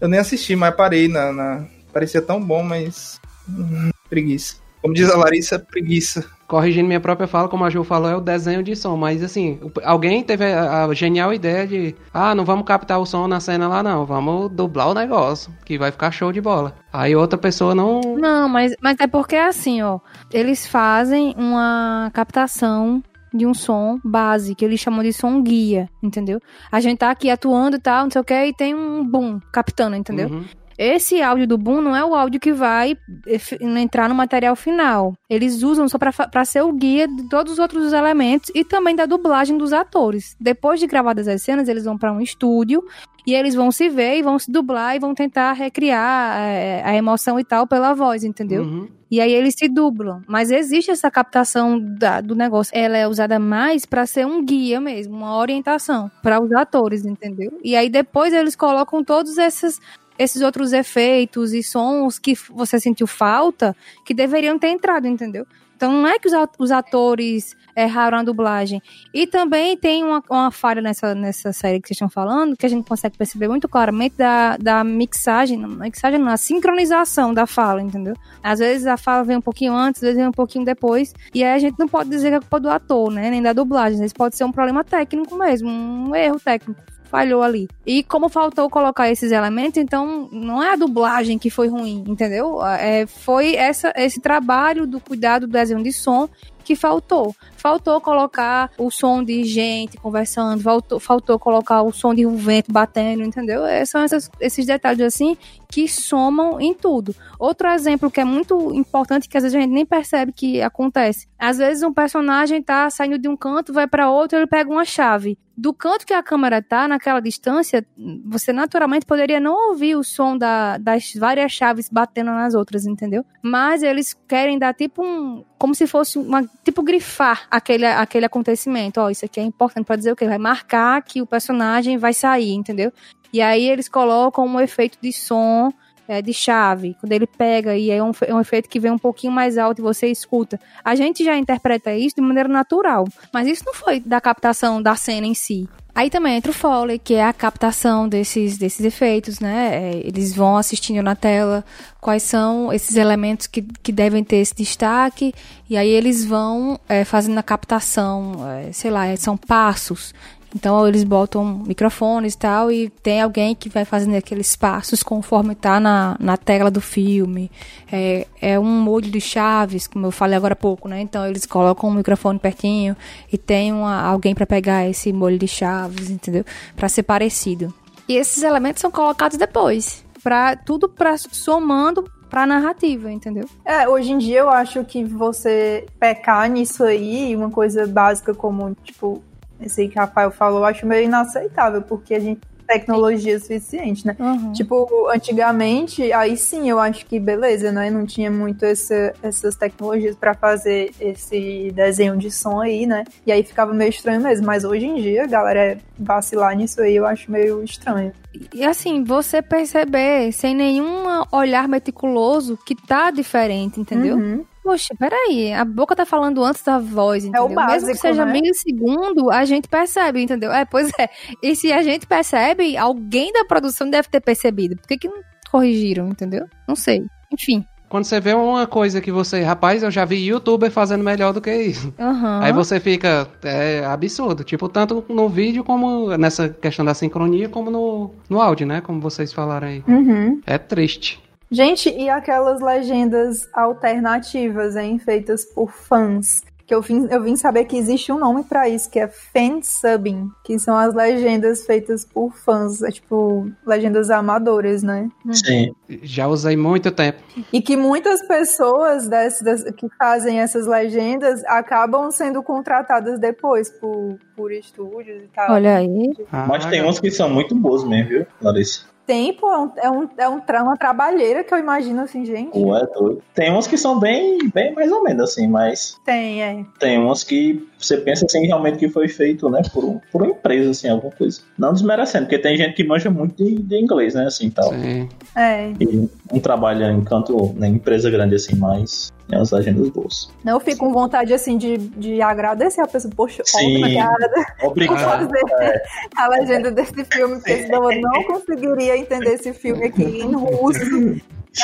Eu nem assisti, mas parei na. na- Parecia tão bom, mas. hum, preguiça. Como diz a Larissa, preguiça. Corrigindo minha própria fala, como a Ju falou, é o desenho de som. Mas assim, alguém teve a, a genial ideia de. Ah, não vamos captar o som na cena lá, não. Vamos dublar o negócio, que vai ficar show de bola. Aí outra pessoa não. Não, mas, mas é porque é assim, ó. Eles fazem uma captação de um som base, que eles chamam de som guia, entendeu? A gente tá aqui atuando e tal, não sei o que, e tem um boom captando, entendeu? Uhum. Esse áudio do boom não é o áudio que vai efe- entrar no material final. Eles usam só pra ser o guia de todos os outros elementos e também da dublagem dos atores. Depois de gravadas as cenas, eles vão pra um estúdio e eles vão se ver e vão se dublar e vão tentar recriar é, a emoção e tal pela voz, entendeu? Uhum. E aí eles se dublam. Mas existe essa captação da- do negócio. Ela é usada mais pra ser um guia mesmo, uma orientação para os atores, entendeu? E aí depois eles colocam todos esses esses outros efeitos e sons que você sentiu falta que deveriam ter entrado, entendeu? Então não é que os atores erraram a dublagem. E também tem uma, uma falha nessa, nessa série que vocês estão falando, que a gente consegue perceber muito claramente da, da mixagem, não, mixagem não, a sincronização da fala, entendeu? Às vezes a fala vem um pouquinho antes, às vezes vem um pouquinho depois. E aí a gente não pode dizer que é culpa do ator, né? Nem da dublagem. Às vezes pode ser um problema técnico mesmo, um erro técnico. Falhou ali. E como faltou colocar esses elementos, então não é a dublagem que foi ruim, entendeu? É, foi essa, esse trabalho do cuidado do desenho de som que faltou. Faltou colocar o som de gente conversando, faltou, faltou colocar o som de um vento batendo, entendeu? É, são essas- esses detalhes assim que somam em tudo. Outro exemplo que é muito importante que às vezes a gente nem percebe que acontece. Às vezes um personagem tá saindo de um canto, vai para outro, ele pega uma chave. Do canto que a câmera tá, naquela distância, você naturalmente poderia não ouvir o som da- das várias chaves batendo nas outras, entendeu? Mas eles querem dar tipo um. Como se fosse uma. Tipo, grifar aquele, aquele acontecimento. Ó, isso aqui é importante pra dizer o quê? Vai marcar que o personagem vai sair, entendeu? E aí eles colocam um efeito de som é, de chave, quando ele pega e é um, é um efeito que vem um pouquinho mais alto e você escuta. A gente já interpreta isso de maneira natural, mas isso não foi da captação da cena em si. Aí também entra o Foley, que é a captação desses, desses efeitos, né? É, eles vão assistindo na tela quais são esses elementos que, que devem ter esse destaque, e aí eles vão é, fazendo a captação, é, sei lá, são passos. Então eles botam microfones e tal, e tem alguém que vai fazendo aqueles passos conforme tá na, na tela do filme. É, é um molho de chaves, como eu falei agora há pouco, né? Então eles colocam um microfone pertinho e tem uma, alguém para pegar esse molho de chaves, entendeu? Para ser parecido. E esses elementos são colocados depois, para tudo para somando pra narrativa, entendeu? É, hoje em dia eu acho que você pecar nisso aí, uma coisa básica como, tipo, esse aí que o Rafael falou, eu acho meio inaceitável, porque a gente tecnologia suficiente, né? Uhum. Tipo, antigamente, aí sim eu acho que beleza, né? Não tinha muito essa- essas tecnologias pra fazer esse desenho de som aí, né? E aí ficava meio estranho mesmo. Mas hoje em dia, a galera vacilar nisso aí, eu acho meio estranho. E assim, você perceber sem nenhum olhar meticuloso que tá diferente, entendeu? Uhum. Poxa, peraí, a boca tá falando antes da voz, entendeu? Mesmo básico, que seja né? milissegundo, a gente percebe, entendeu? É, pois é. E se a gente percebe, alguém da produção deve ter percebido. Por que, que não corrigiram, entendeu? Não sei. Enfim. Quando você vê uma coisa que você, rapaz, eu já vi youtuber fazendo melhor do que isso. Aham. Aí você fica, é absurdo, tipo, tanto no vídeo como nessa questão da sincronia, como no, no áudio, né? Como vocês falaram aí. Uhum. É triste. Gente, e aquelas legendas alternativas, hein? Feitas por fãs. Que eu vim, eu vim saber que existe um nome pra isso, que é fansubbing. Que são as legendas feitas por fãs. É tipo, legendas amadoras, né? Sim. Já usei muito tempo. E que muitas pessoas dessas, que fazem essas legendas acabam sendo contratadas depois por, por estúdios e tal. Olha aí. Ah, Mas tem uns que são muito boas mesmo, viu, Larissa? Tempo é, um, é, um, é um, tra- uma trabalheira que eu imagino assim, gente. Pô, é doido. Tem uns que são bem, bem mais ou menos assim, mas Tem, é. tem uns que você pensa assim realmente que foi feito, né, por, um, por uma empresa, assim, alguma coisa. Não desmerecendo, porque tem gente que manja muito de, de inglês, né, assim, tal. Sim. É. E não trabalha em canto, em empresa grande assim, mas tem as agendas boas. Não, eu fico com vontade, assim, de, de agradecer a pessoa. Poxa, Sim. obrigada por Obrigado. fazer a legenda desse filme, porque senão eu não conseguiria entender esse filme aqui em russo,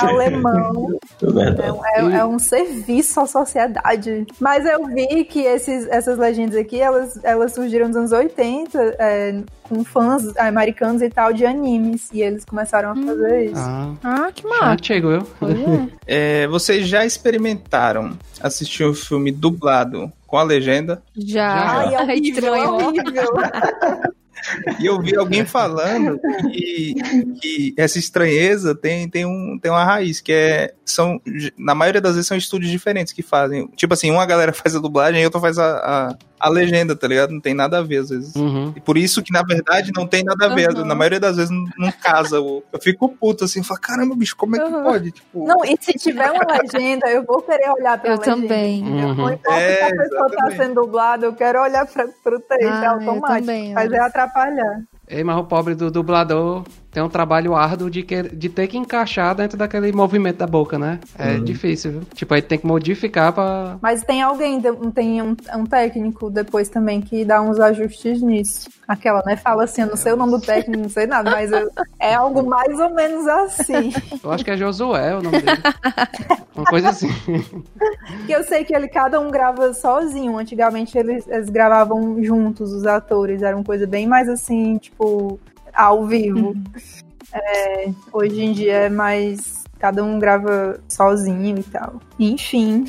alemão. É verdade. É, é um serviço à sociedade. Mas eu vi que esses, essas legendas aqui, elas, elas surgiram nos anos 80, é, com fãs americanos e tal de animes. E eles começaram a fazer isso. Ah, Ah, que já massa. antigo, eu. Olha. É, vocês já experimentaram assistir um filme dublado com a legenda? Já. Ai, é horrível, é horrível. E eu vi alguém falando que, que essa estranheza tem, tem, um, tem uma raiz, que é. São, na maioria das vezes são estúdios diferentes que fazem. Tipo assim, uma galera faz a dublagem e outra faz a, a, a legenda, tá ligado? Não tem nada a ver, às vezes. Uhum. E por isso que, na verdade, não tem nada a ver. Uhum. Na maioria das vezes não, não casa. Eu, eu fico puto assim, eu falo, caramba, bicho, como é que Uhum. pode? Tipo, Não, e se tiver uma legenda, eu vou querer olhar pra Eu legenda. também. Uhum. Não importa É, se a pessoa tá exatamente. sendo dublada, eu quero olhar pra, pro texto, Ah, é eu automático. também, Mas é atrapalhar. Ei, mas o pobre do dublador tem um trabalho árduo de, que, de ter que encaixar dentro daquele movimento da boca, né? É difícil, viu? Tipo, aí tem que modificar pra. Mas tem alguém, tem um, um técnico depois também que dá uns ajustes nisso. Aquela, né? Fala assim, eu não sei o nome do técnico, não sei nada, mas eu- é algo mais ou menos assim. Eu acho que é Josué o nome dele. Uma coisa assim. Porque eu sei que ele, cada um grava sozinho. Antigamente eles, eles gravavam juntos, os atores. Era uma coisa bem mais assim, tipo, ao vivo. É, hoje em dia é mais. Cada um grava sozinho e tal. Enfim.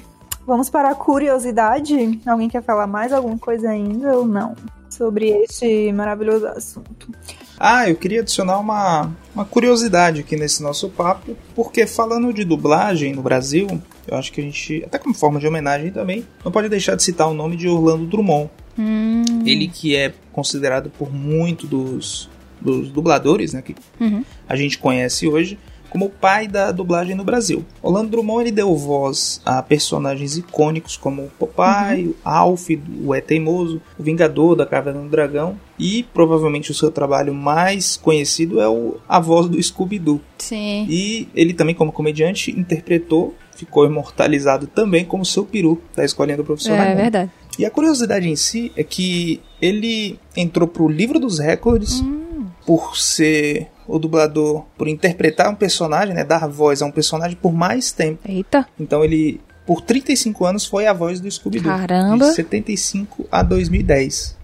Vamos para a curiosidade. Alguém quer falar mais alguma coisa ainda ou não? Sobre este maravilhoso assunto. Ah, eu queria adicionar uma, uma curiosidade aqui nesse nosso papo, porque falando de dublagem no Brasil, eu acho que a gente, até como forma de homenagem também, não pode deixar de citar o nome de Orlando Drummond. Hum. Ele que é considerado por muito dos, dos dubladores, né, que Uhum. a gente conhece hoje, como o pai da dublagem no Brasil. Orlando Drummond ele deu voz a personagens icônicos como o Popeye, o Alf, o É Teimoso, o Vingador da Caverna do Dragão e provavelmente o seu trabalho mais conhecido é o, a voz do Scooby-Doo. Sim. E ele também como comediante interpretou, ficou imortalizado também como seu peru da Escolinha do Professor É Raimundo. verdade. E a curiosidade em si é que ele entrou pro livro dos recordes Hum. Por ser o dublador, por interpretar um personagem, né, dar voz a um personagem por mais tempo. Eita. Então ele, por 35 anos, foi a voz do Scooby-Doo. Caramba. De 75 a 2010.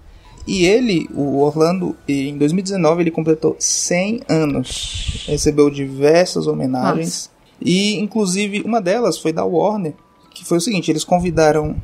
E ele, o Orlando, em 2019 ele completou 100 anos. Recebeu diversas homenagens. E, inclusive, uma delas foi da Warner, que foi o seguinte, eles convidaram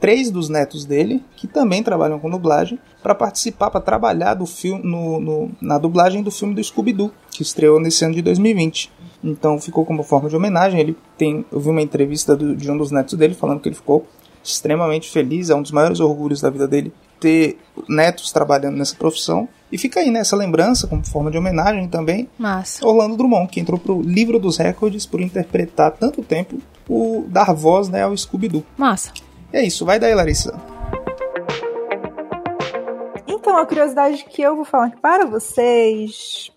três dos netos dele, que também trabalham com dublagem, para participar, para trabalhar do filme, no, no- na dublagem do filme do Scooby-Doo, que estreou nesse ano de 2020. Então ficou como forma de homenagem. Ele tem, eu vi uma entrevista do- de um dos netos dele falando que ele ficou extremamente feliz, é um dos maiores orgulhos da vida dele ter netos trabalhando nessa profissão. E fica aí, né, essa lembrança, como forma de homenagem também, Massa. Orlando Drummond, que entrou pro livro dos recordes por interpretar tanto tempo o dar voz né, ao Scooby-Doo. Massa. É isso, vai daí, Larissa. Então, a curiosidade que eu vou falar aqui para vocês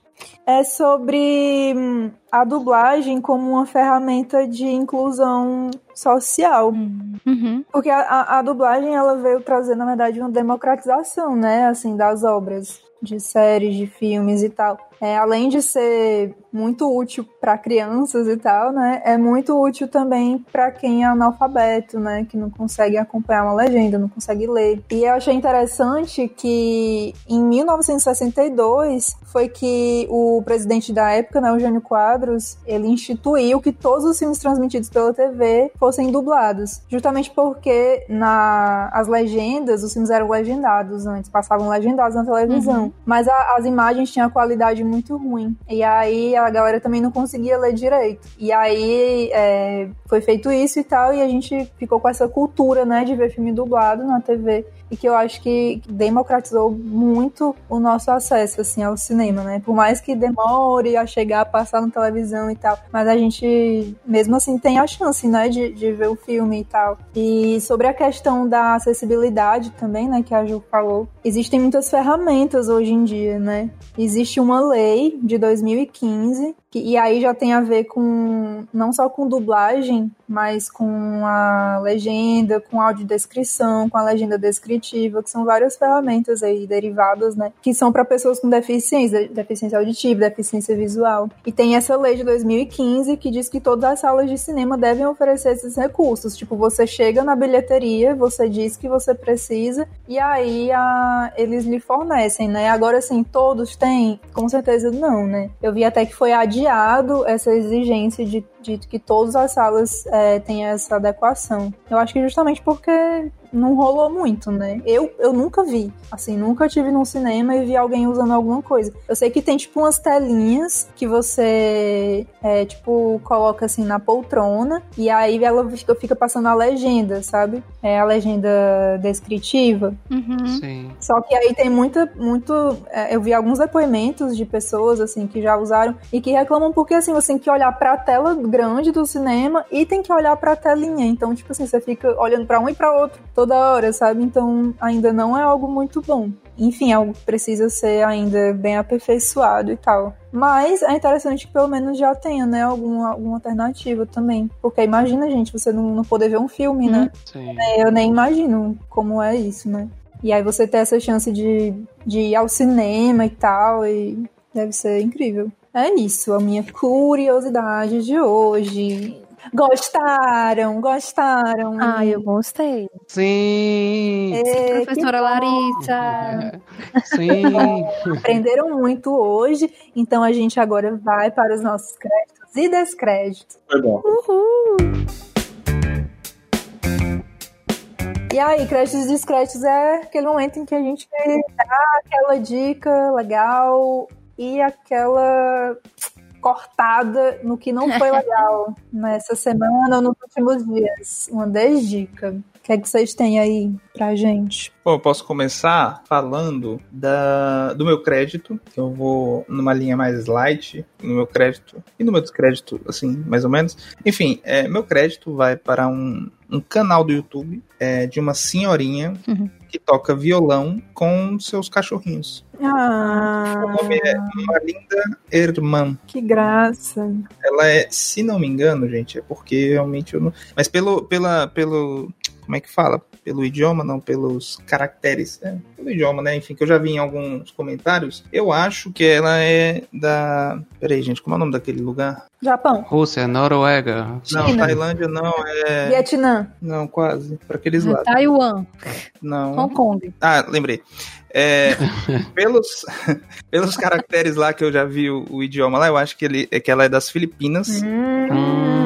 é sobre hum, a dublagem como uma ferramenta de inclusão social. Uhum. Porque a, a, a dublagem ela veio trazer, na verdade, uma democratização, né, assim, das obras de séries, de filmes e tal. É, além de ser muito útil para crianças e tal, né, é muito útil também para quem é analfabeto, né, que não consegue acompanhar uma legenda, não consegue ler. E eu achei interessante que em 1962 foi que o presidente da época, né, Eugênio Quadros, ele instituiu que todos os filmes transmitidos pela TV fossem dublados, justamente porque na as legendas, os filmes eram legendados antes, passavam legendados na televisão, mas a- as imagens tinham a qualidade muito ruim. E aí a galera também não conseguia ler direito. E aí é, foi feito isso e tal, e a gente ficou com essa cultura, né, de ver filme dublado na TV. E que eu acho que democratizou muito o nosso acesso, assim, ao cinema, né? Por mais que demore a chegar, a passar na televisão e tal. Mas a gente, mesmo assim, tem a chance, né, de, de ver o filme e tal. E sobre a questão da acessibilidade também, né, que a Ju falou, existem muitas ferramentas hoje em dia, né? Existe uma lei de 2015 que, e aí já tem a ver com não só com dublagem, mas com a legenda, com audiodescrição, com a legenda descritiva, que são várias ferramentas aí derivadas, né, que são para pessoas com deficiência, deficiência auditiva, deficiência visual. E tem essa lei de 2015 que diz que todas as salas de cinema devem oferecer esses recursos. Tipo, você chega na bilheteria, você diz que você precisa e aí a, eles lhe fornecem, né? Agora, assim, todos têm? Com certeza não, né? Eu vi até que foi adiado essa exigência de, de que todas as salas é, tenham essa adequação. Eu acho que justamente porque não rolou muito, né? Eu, eu nunca vi. Assim, nunca tive num cinema e vi alguém usando alguma coisa. Eu sei que tem, tipo, umas telinhas que você, é, tipo, coloca assim na poltrona e aí ela fica, fica passando a legenda, sabe? É a legenda descritiva. Uhum. Sim. Só que aí tem muita, muito. é, eu vi alguns depoimentos de pessoas, assim, que já usaram e que reclamam porque, assim, você tem que olhar pra tela grande do cinema e tem que olhar pra telinha. Então, tipo assim, você fica olhando pra um e pra outro toda hora, sabe? Então, ainda não é algo muito bom. Enfim, é algo que precisa ser ainda bem aperfeiçoado e tal. Mas é interessante que pelo menos já tenha, né, alguma, alguma alternativa também. Porque imagina, gente, você não, não poder ver um filme, né? Sim. Eu nem imagino como é isso, né? E aí você ter essa chance de, de ir ao cinema e tal, e deve ser incrível. É isso, a minha curiosidade de hoje. Gostaram? Gostaram? Ai, eu gostei. Sim. É, Professora. Larissa. Sim. Aprenderam muito hoje, então a gente agora vai para os nossos créditos e descréditos. Foi bom. Uhul. E aí, créditos e descréditos é aquele momento em que a gente dá aquela dica legal e aquela cortada no que não foi legal nessa semana ou nos últimos dias. Uma desdica. O que é que vocês têm aí pra gente? Bom, eu posso começar falando da, do meu crédito, eu vou numa linha mais light, no meu crédito e no meu descrédito, assim, mais ou menos. Enfim, é, meu crédito vai para um, um canal do YouTube é, de uma senhorinha Uhum. que toca violão com seus cachorrinhos. Ah, O nome é Malinda Irmã. que graça. Ela é, se não me engano, gente, é porque realmente eu não. Mas pelo, pela, pelo. Como é que fala? Pelo idioma, não, pelos caracteres, né? Pelo idioma, né? Enfim, que eu já vi em alguns comentários. Eu acho que ela é da. Peraí, gente, como é o nome daquele lugar? Japão. Rússia, Noruega. Não, China. Tailândia não, é. Vietnã. Não, quase. Pra aqueles lados. Taiwan, Não. Hong Kong. Ah, lembrei. É, pelos, pelos caracteres lá que eu já vi o, o idioma lá, eu acho que, ele, é que ela é das Filipinas. Hum.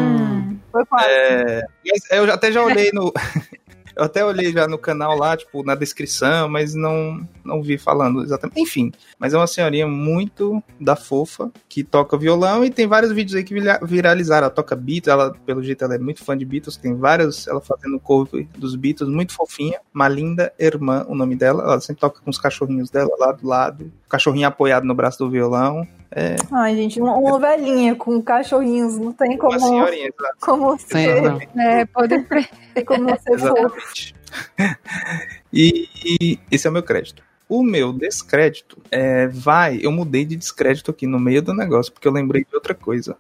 Foi quase. É, eu até já olhei no. Eu até olhei já no canal lá, tipo, na descrição, mas não, não vi falando exatamente. Enfim, mas é uma senhorinha muito da fofa, que toca violão e tem vários vídeos aí que vira- viralizaram. Ela toca Beatles, ela, pelo jeito, ela é muito fã de Beatles, tem vários, ela fazendo cover dos Beatles, muito fofinha. Malinda Irmã, o nome dela. Ela sempre toca com os cachorrinhos dela lá do lado. Cachorrinho apoiado no braço do violão. É, Ai, gente, uma, uma velhinha com cachorrinhos, não tem uma como, senhorinha, exato. como Sim, ser, não. É, pode crer. tem como ser. Exatamente. e, e esse é o meu crédito. O meu descrédito é, vai. Eu mudei de descrédito aqui no meio do negócio, porque eu lembrei de outra coisa.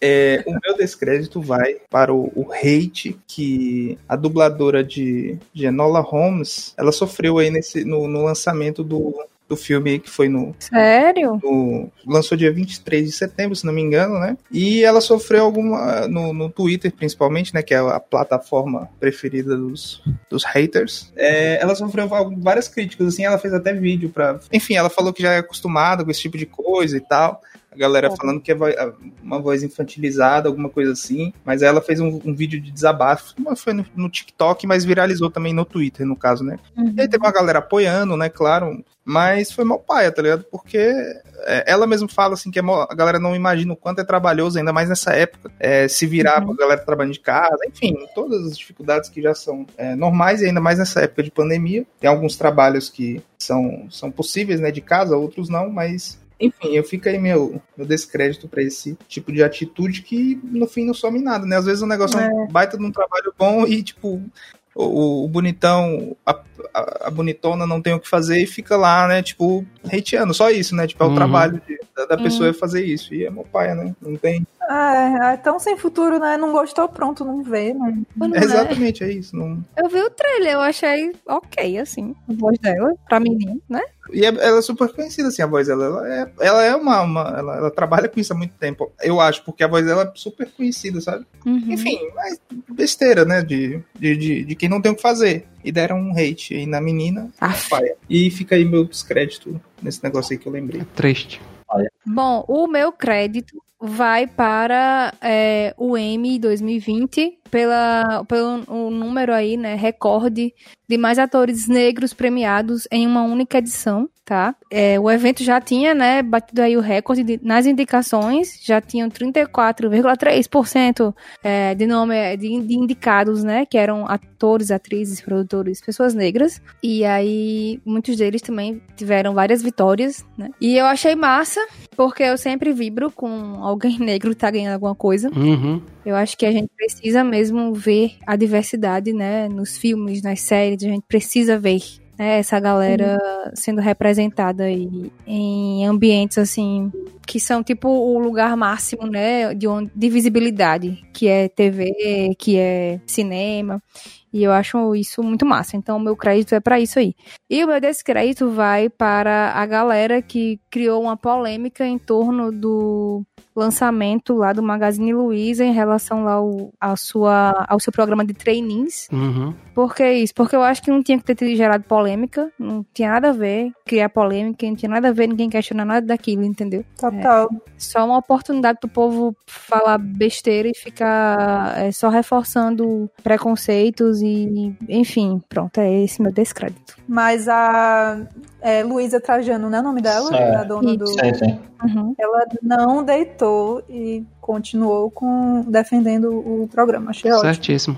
É, o meu descrédito vai para o, o hate que a dubladora de, de Enola Holmes ela sofreu aí nesse, no, no lançamento do, do filme que foi no, sério? no- lançou dia 23 de setembro, se não me engano, né? E ela sofreu alguma no, no Twitter, principalmente, né, que é a plataforma preferida dos, dos haters. É, ela sofreu várias críticas, assim, ela fez até vídeo pra. Enfim, ela falou que já é acostumada com esse tipo de coisa e tal. Galera falando que é uma voz infantilizada, alguma coisa assim. Mas ela fez um, um vídeo de desabafo. Foi no, no TikTok, mas viralizou também no Twitter, no caso, né? Uhum. E aí teve uma galera apoiando, né, claro. Mas foi mal paia, tá ligado? Porque é, ela mesma fala assim que é a galera não imagina o quanto é trabalhoso, ainda mais nessa época. é, se virar pra galera trabalhando de casa, enfim, todas as dificuldades que já são é, normais, e ainda mais nessa época de pandemia. Tem alguns trabalhos que são, são possíveis, né, de casa, outros não, mas. Enfim, eu fico aí meu, meu descrédito pra esse tipo de atitude que no fim não some em nada, né? Às vezes o negócio é um baita de um trabalho bom e, tipo, o, o bonitão, a, a, a bonitona não tem o que fazer e fica lá, né? Tipo, hateando, só isso, né? Tipo, é o Uhum. trabalho de- da, da pessoa é fazer isso. E é meu pai, né? Não tem. É, é tão sem futuro, né? Não gostou, pronto, não vê. Não... Não é? Exatamente, é isso. Não... Eu vi o trailer, eu achei ok, assim, a voz dela, pra menino, né? E é- ela é super conhecida, assim, a voz dela. Ela é, ela é uma. uma- ela, ela trabalha com isso há muito tempo. Eu acho, porque a voz dela é super conhecida, sabe? Uhum. Enfim, mas besteira, né? De, de, de, de quem não tem o que fazer. E deram um hate aí na menina. Paia. E fica aí meu descrédito nesse negócio aí que eu lembrei. Triste. Bom, o meu crédito vai para é, o M 2020 pela, pelo o número aí, né, recorde de mais atores negros premiados em uma única edição, tá? É, o evento já tinha, né, batido aí o recorde de- nas indicações, já tinham 34,3% é, de nome de, de indicados, né, que eram atores, atrizes, produtores, pessoas negras. E aí muitos deles também tiveram várias vitórias, né? E eu achei massa, porque eu sempre vibro com alguém negro tá ganhando alguma coisa. Uhum. Eu acho que a gente precisa mesmo ver a diversidade, né, nos filmes, nas séries, a gente precisa ver né, essa galera sendo representada aí em ambientes assim que são tipo o lugar máximo, né, de, onde, de visibilidade, que é TV, que é cinema. E eu acho isso muito massa. Então, o meu crédito é pra isso aí. E o meu descrédito vai para a galera que criou uma polêmica em torno do lançamento lá do Magazine Luiza em relação lá ao, à sua, ao seu programa de trainees. Uhum. Por que isso? Porque eu acho que não tinha que ter gerado polêmica, não tinha nada a ver criar polêmica, não tinha nada a ver ninguém questionar nada daquilo, entendeu? Total. Só uma oportunidade pro povo falar besteira e ficar é, só reforçando preconceitos e, enfim, pronto, é esse meu descrédito. Mas a é, Luísa Trajano, não é o nome dela? É. A dona do. Sim, sim. Uhum. Ela não deitou e continuou com defendendo o programa. Achei ótimo. Certíssimo.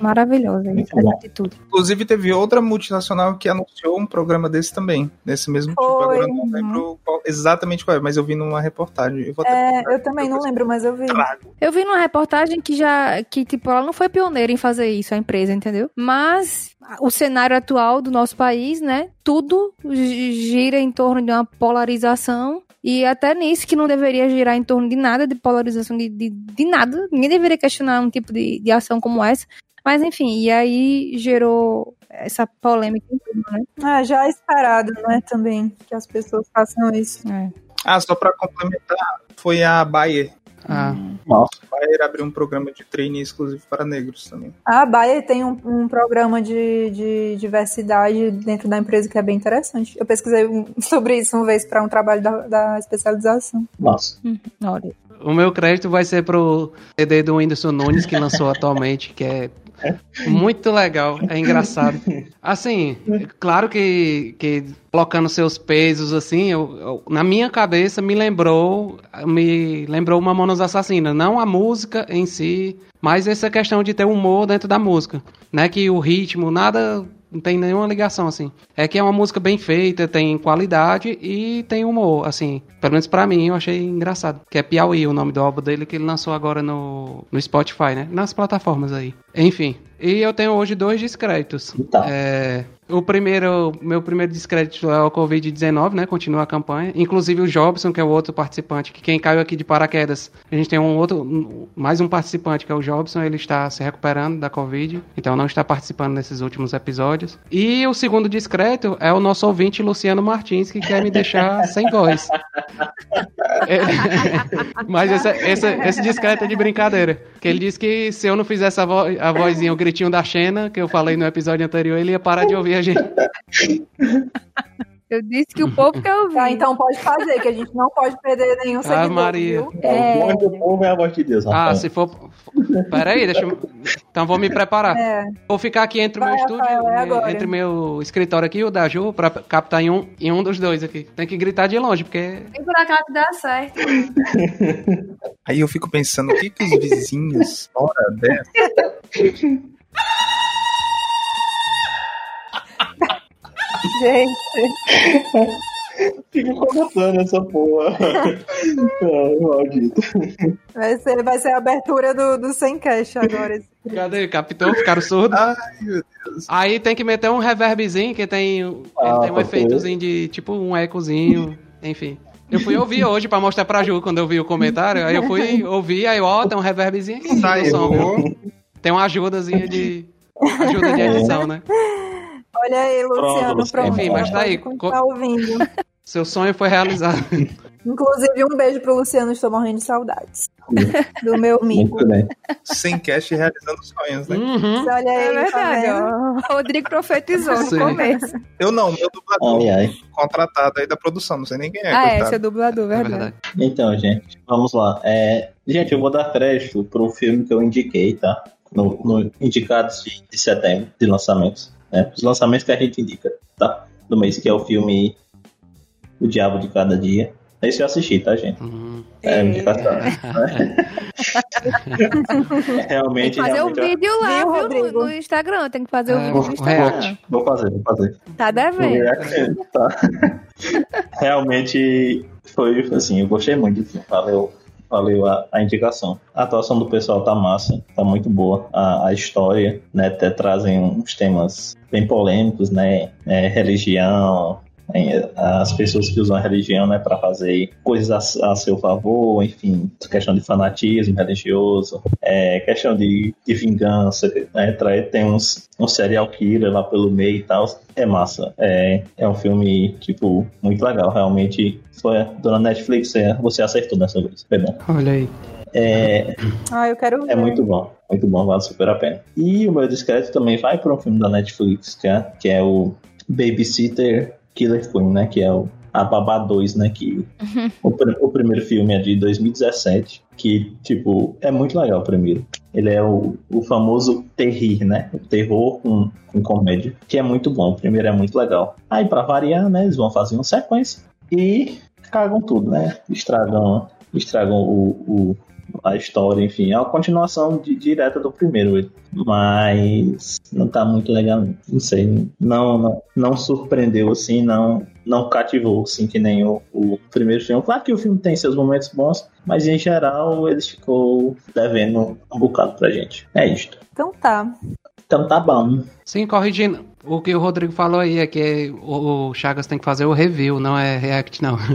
Essa bom. atitude. Inclusive, teve outra multinacional que anunciou um programa desse também, nesse mesmo tipo. Foi. Agora eu não lembro qual- exatamente qual é, mas eu vi numa reportagem. Eu É, eu também não lembro, mas eu vi. trago. Eu vi numa reportagem que já, que tipo, ela não foi pioneira em fazer isso, a empresa, entendeu? Mas o cenário atual do nosso país, né? Tudo gi- gira em torno de uma polarização. E até nisso que não deveria girar em torno de nada, de polarização de, de, de nada. Ninguém deveria questionar um tipo de, de ação como essa. Mas enfim, e aí gerou essa polêmica em tudo, né? Ah, já é esperado, né, também, que as pessoas façam isso. É. Ah, só pra complementar, foi a Bayer. Ah, Nossa. A Bayer abriu um programa de treine exclusivo para negros também. A Bayer tem um, um programa de, de diversidade dentro da empresa que é bem interessante. Eu pesquisei sobre isso uma vez para um trabalho da, da especialização. Nossa. Olha. o meu crédito vai ser pro CD do Whindersson Nunes que lançou atualmente, que é muito legal, é engraçado. Assim, claro que, que colocando seus pesos assim, eu, eu- na minha cabeça me lembrou, me lembrou Mamonas Assassinas, não a música em si, mas essa questão de ter humor dentro da música, né? Que o ritmo nada não tem nenhuma ligação, assim. É que é uma música bem feita, tem qualidade e tem humor, assim. Pelo menos pra mim, eu achei engraçado. Que é Piauí, o nome do álbum dele, que ele lançou agora no, no Spotify, né? Nas plataformas aí. Enfim. E eu tenho hoje dois discretos. Tá. É, o primeiro, meu primeiro descrédito é o Covid-19, né? Continua a campanha. Inclusive o Jobson, que é o outro participante, que quem caiu aqui de paraquedas. A gente tem um outro, mais um participante, que é o Jobson, ele está se recuperando da Covid, então não está participando nesses últimos episódios. E o segundo discreto é o nosso ouvinte Luciano Martins, que quer me deixar sem voz. É, Mas esse, esse, esse discreto é de brincadeira. Que ele disse que se eu não fizesse a, vo a vozinha, o gritinho da Xena, que eu falei no episódio anterior, ele ia parar de ouvir gente. Eu disse que o povo quer ouvir. Tá, então pode fazer, que a gente não pode perder nenhum seguidor, Maria. viu? É, o voz do povo é a voz de Deus, Ah, rapaz. se for. Pera aí, deixa eu. Então vou me preparar. É. Vou ficar aqui entre o meu estúdio, Rafael, é entre meu escritório aqui e o da Ju, pra captar em um, em um dos dois aqui. Tem que gritar de longe, porque. Tem por acaso que dá certo. Aí eu fico pensando, o que que os vizinhos, hora dessa, Gente, Fica comentando essa porra. Ai, maldito. vai ser, vai ser a abertura do, do Sem Cash agora. Cadê? Capitão? Ficaram surdos? Ai, meu Deus. Aí tem que meter um reverbzinho que tem. Ele Ah, tem um efeitozinho de tipo um ecozinho. Enfim. Eu fui ouvir hoje pra mostrar pra Ju quando eu vi o comentário. Aí eu fui ouvir, aí ó, tem um reverbzinho aqui no Saiu. som, viu? Tem uma ajudazinha de. Ajuda de edição, né? Olha aí, Luciano, Pronto, pronto. Enfim, mas tá aí. Continuar ouvindo. Seu sonho foi realizado. Inclusive, um beijo pro Luciano, estou morrendo de saudades. Do meu amigo. Sem cash realizando sonhos, né? Uhum. Olha aí, É tá verdade, ó. Rodrigo profetizou no Sim. começo. Eu não, meu dublador Ai, ai. contratado aí da produção, não sei nem quem é, ah, é, coitado. seu dublador, É verdade. verdade. Então, gente, vamos lá. É, gente, eu vou dar crédito pro filme que eu indiquei, tá? No, no indicados de, de setembro, de lançamentos. Né? Os lançamentos que a gente indica, tá? Do mês, que é o filme O Diabo de Cada Dia. Esse eu assisti, tá, gente? Uhum. É, indicação. né? Tem realmente, que fazer o realmente. vídeo lá, Viu, Rodrigo? no, no Instagram. Tem que fazer o É, vídeo vou- no Instagram. react. Vou fazer, vou fazer. Tá devendo. Tá. Realmente foi assim, eu gostei muito do filme. Valeu, valeu a, a indicação. A atuação do pessoal tá massa, tá muito boa. A, a história, né, até trazem uns temas bem polêmicos, né? É, religião, as pessoas que usam a religião, né, para fazer coisas a, a seu favor, enfim, questão de fanatismo religioso, é, questão de, de vingança, né, tem uns um serial killer lá pelo meio e tal, é massa. É, é um filme, tipo, muito legal, realmente. Foi dona Netflix, é, você acertou dessa vez, foi bom. Olha aí. É, Ah, eu quero ver. é muito bom, muito bom, vale super a pena. E o meu discreto também vai para um filme da Netflix, que é, que é o Babysitter Killer Queen, né? Que é o a Babá 2, né? Que o, pr- o primeiro filme é de 2017, que, tipo, é muito legal o primeiro. Ele é o, o famoso terrir, né? O terror com, com comédia, que é muito bom. O primeiro é muito legal. Aí, pra variar, né? Eles vão fazer uma sequência e cagam tudo, né? Estragam, estragam o, o- a história, enfim. É uma continuação de- direta do primeiro, mas não tá muito legal, não. não sei. Não, não, não surpreendeu, assim, não, não cativou, assim, que nem o, o primeiro filme. Claro que o filme tem seus momentos bons, mas em geral ele ficou devendo um bocado pra gente. É isto. Então tá. Então tá bom. Sim, corrigindo. O que o Rodrigo falou aí é que o Chagas tem que fazer o review, não é react, não.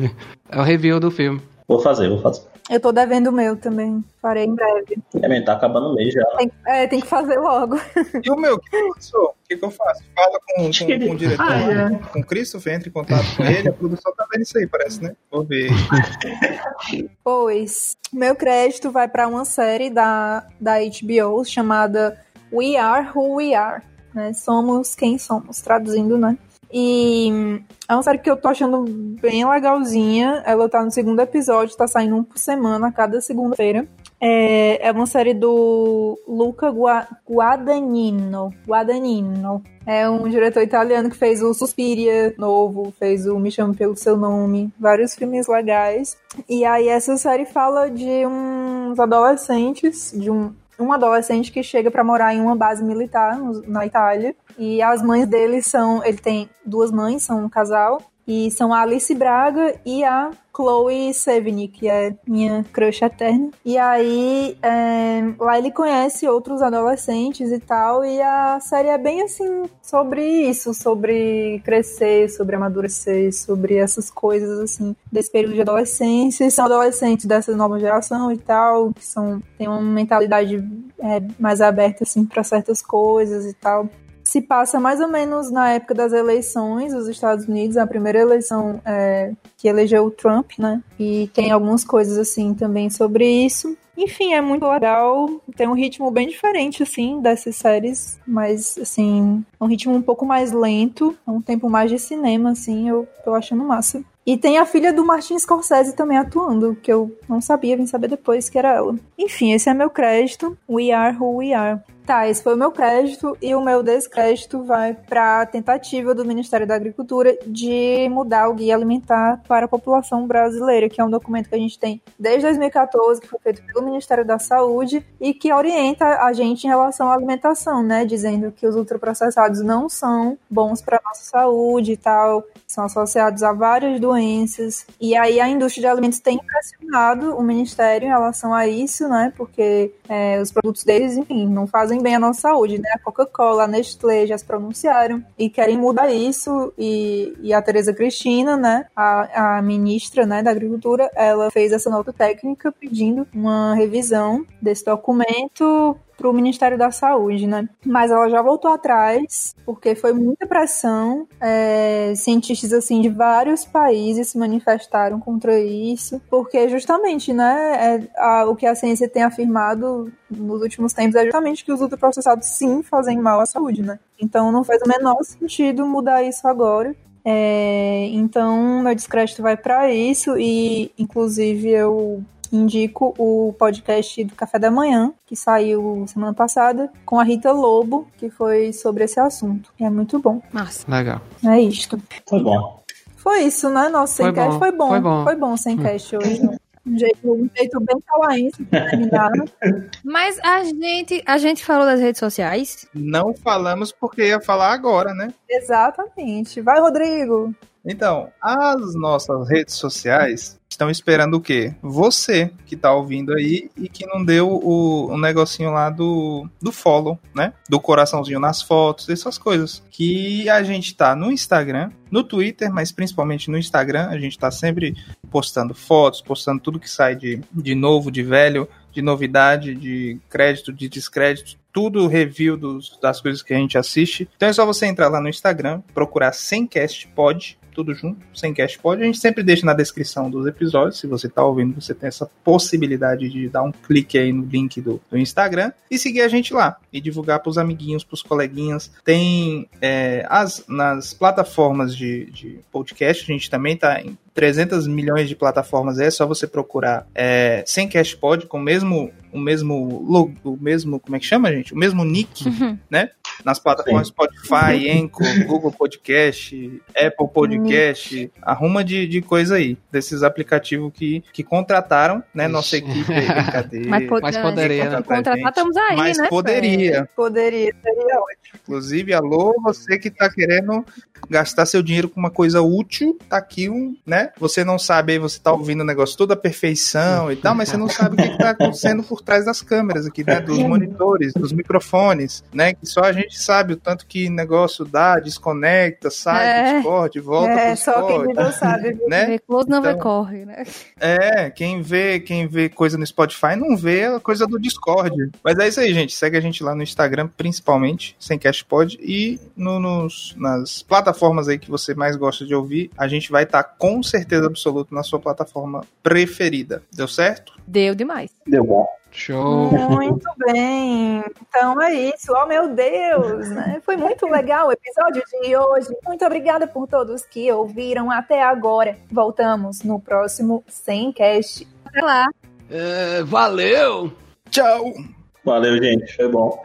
É o review do filme. Vou fazer, vou fazer. Eu tô devendo o meu também. Farei em breve. Men, tá acabando o mês já. Tem, é, tem que fazer logo. E o meu, o que aconteceu? O que, que eu faço? Fala com, com, com o diretor, Ah, é. com o Christopher, entra em contato com ele, a produção tá vendo isso aí, parece, né? Vou ver. Pois, meu crédito vai pra uma série da, da HBO chamada We Are Who We Are. Né? Somos quem somos, traduzindo, né? E é uma série que eu tô achando bem legalzinha. Ela tá no segundo episódio, tá saindo um por semana, cada segunda-feira. É, é uma série do Luca Gua- Guadagnino. Guadagnino. É um diretor italiano que fez o Suspiria novo, fez o Me Chame Pelo Seu Nome, vários filmes legais. E aí essa série fala de uns adolescentes, de um um adolescente que chega para morar em uma base militar na Itália. E as mães dele são. Ele tem duas mães, são um casal. E são a Alice Braga e a Chloe Sevigny, que é minha crush eterna. E aí, é, lá ele conhece outros adolescentes e tal, e a série é bem assim, sobre isso, sobre crescer, sobre amadurecer, sobre essas coisas assim, desse período de adolescência. São adolescentes dessa nova geração e tal, que são, têm uma mentalidade é, mais aberta assim para certas coisas e tal se passa mais ou menos na época das eleições dos Estados Unidos, a primeira eleição é, que elegeu o Trump, né? E tem algumas coisas assim também sobre isso. Enfim, é muito legal. Tem um ritmo bem diferente, assim, dessas séries. Mas, assim, um ritmo um pouco mais lento. Um tempo mais de cinema, assim. Eu tô achando massa. E tem a filha do Martin Scorsese também atuando, que eu não sabia, vim saber depois que era ela. Enfim, esse é meu crédito. We are who we are. Tá, esse foi o meu crédito e o meu descrédito vai para a tentativa do Ministério da Agricultura de mudar o guia alimentar para a população brasileira, que é um documento que a gente tem desde 2014, que foi feito pelo Ministério da Saúde e que orienta a gente em relação à alimentação, né, dizendo que os ultraprocessados não são bons para nossa saúde e tal, são associados a várias doenças. E aí a indústria de alimentos tem pressionado o Ministério em relação a isso, né, porque é, os produtos deles, enfim, não fazem fazem bem à nossa saúde, né? A Coca-Cola, a Nestlé já se pronunciaram e querem mudar isso. E, e a Tereza Cristina, né, a, a ministra né, da Agricultura, ela fez essa nota técnica pedindo uma revisão desse documento para o Ministério da Saúde, né? Mas ela já voltou atrás, porque foi muita pressão. É, cientistas, assim, de vários países se manifestaram contra isso, porque justamente, né, é, a, o que a ciência tem afirmado nos últimos tempos é justamente que os ultraprocessados, sim, fazem mal à saúde, né? Então não faz o menor sentido mudar isso agora. É, então, meu descrédito vai para isso e, inclusive, eu indico o podcast do Café da Manhã, que saiu semana passada, com a Rita Lobo, que foi sobre esse assunto. E é muito bom. Massa. Legal. É isto. Foi bom. Foi isso, né? Nosso Foi sem cast bom, foi bom. foi bom. Foi bom sem cast hoje. Um jeito, um jeito bem cauaense de terminar. Mas a gente, a gente falou das redes sociais. Não falamos porque ia falar agora, né? Exatamente. Vai, Rodrigo. Então, as nossas redes sociais estão esperando o quê? Você que tá ouvindo aí e que não deu o, o negocinho lá do, do follow, né? Do coraçãozinho nas fotos, essas coisas. Que a gente tá no Instagram, no Twitter, mas principalmente no Instagram. A gente tá sempre postando fotos, postando tudo que sai de, de novo, de velho, de novidade, de crédito, de descrédito, tudo review dos, das coisas que a gente assiste. Então é só você entrar lá no Instagram, procurar Semcast Pod, tudo junto, Semcast Pod. A gente sempre deixa na descrição dos episódios. Se você tá ouvindo, você tem essa possibilidade de dar um clique aí no link do, do Instagram e seguir a gente lá e divulgar pros amiguinhos, pros coleguinhas. Tem é, as nas plataformas de, de podcast, a gente também tá em 300 milhões de plataformas, é só você procurar é, sem Cash Pod, com o mesmo, o mesmo logo, o mesmo, como é que chama, gente? O mesmo nick, né? Nas plataformas Spotify, Anchor, Google Podcast, Apple Podcast, arruma de, de coisa aí, desses aplicativos que, que contrataram, né? Nossa Ixi. equipe aí, brincadeira. Mas, pode, Mas poderia, né? contratar, estamos aí, Mas né? poderia. Poderia, seria ótimo. Inclusive, alô, você que tá querendo gastar seu dinheiro com uma coisa útil, tá aqui um, né? Você não sabe, aí você tá ouvindo o negócio toda a perfeição e tal, mas você não sabe o que, que tá acontecendo por trás das câmeras aqui, né? Dos monitores, dos microfones, né? Que só a gente sabe o tanto que negócio dá, desconecta, sai É. do Discord, volta É, pro só quem Discord, viveu sabe. né? Vê close não vê Então- corre, né? É, quem vê, quem vê coisa no Spotify não vê a coisa do Discord. Mas é isso aí, gente. Segue a gente lá no Instagram, principalmente, sem Cashpod, e no, nos, nas plataformas aí que você mais gosta de ouvir. A gente vai estar com certeza absoluta na sua plataforma preferida. Deu certo? Deu demais. Deu bom. Show. Muito bem. Então é isso. Oh, meu Deus, né? Foi muito legal o episódio de hoje. Muito obrigada por todos que ouviram até agora. Voltamos no próximo Semcast. Até lá. É, valeu! Tchau! Valeu, gente. Foi bom.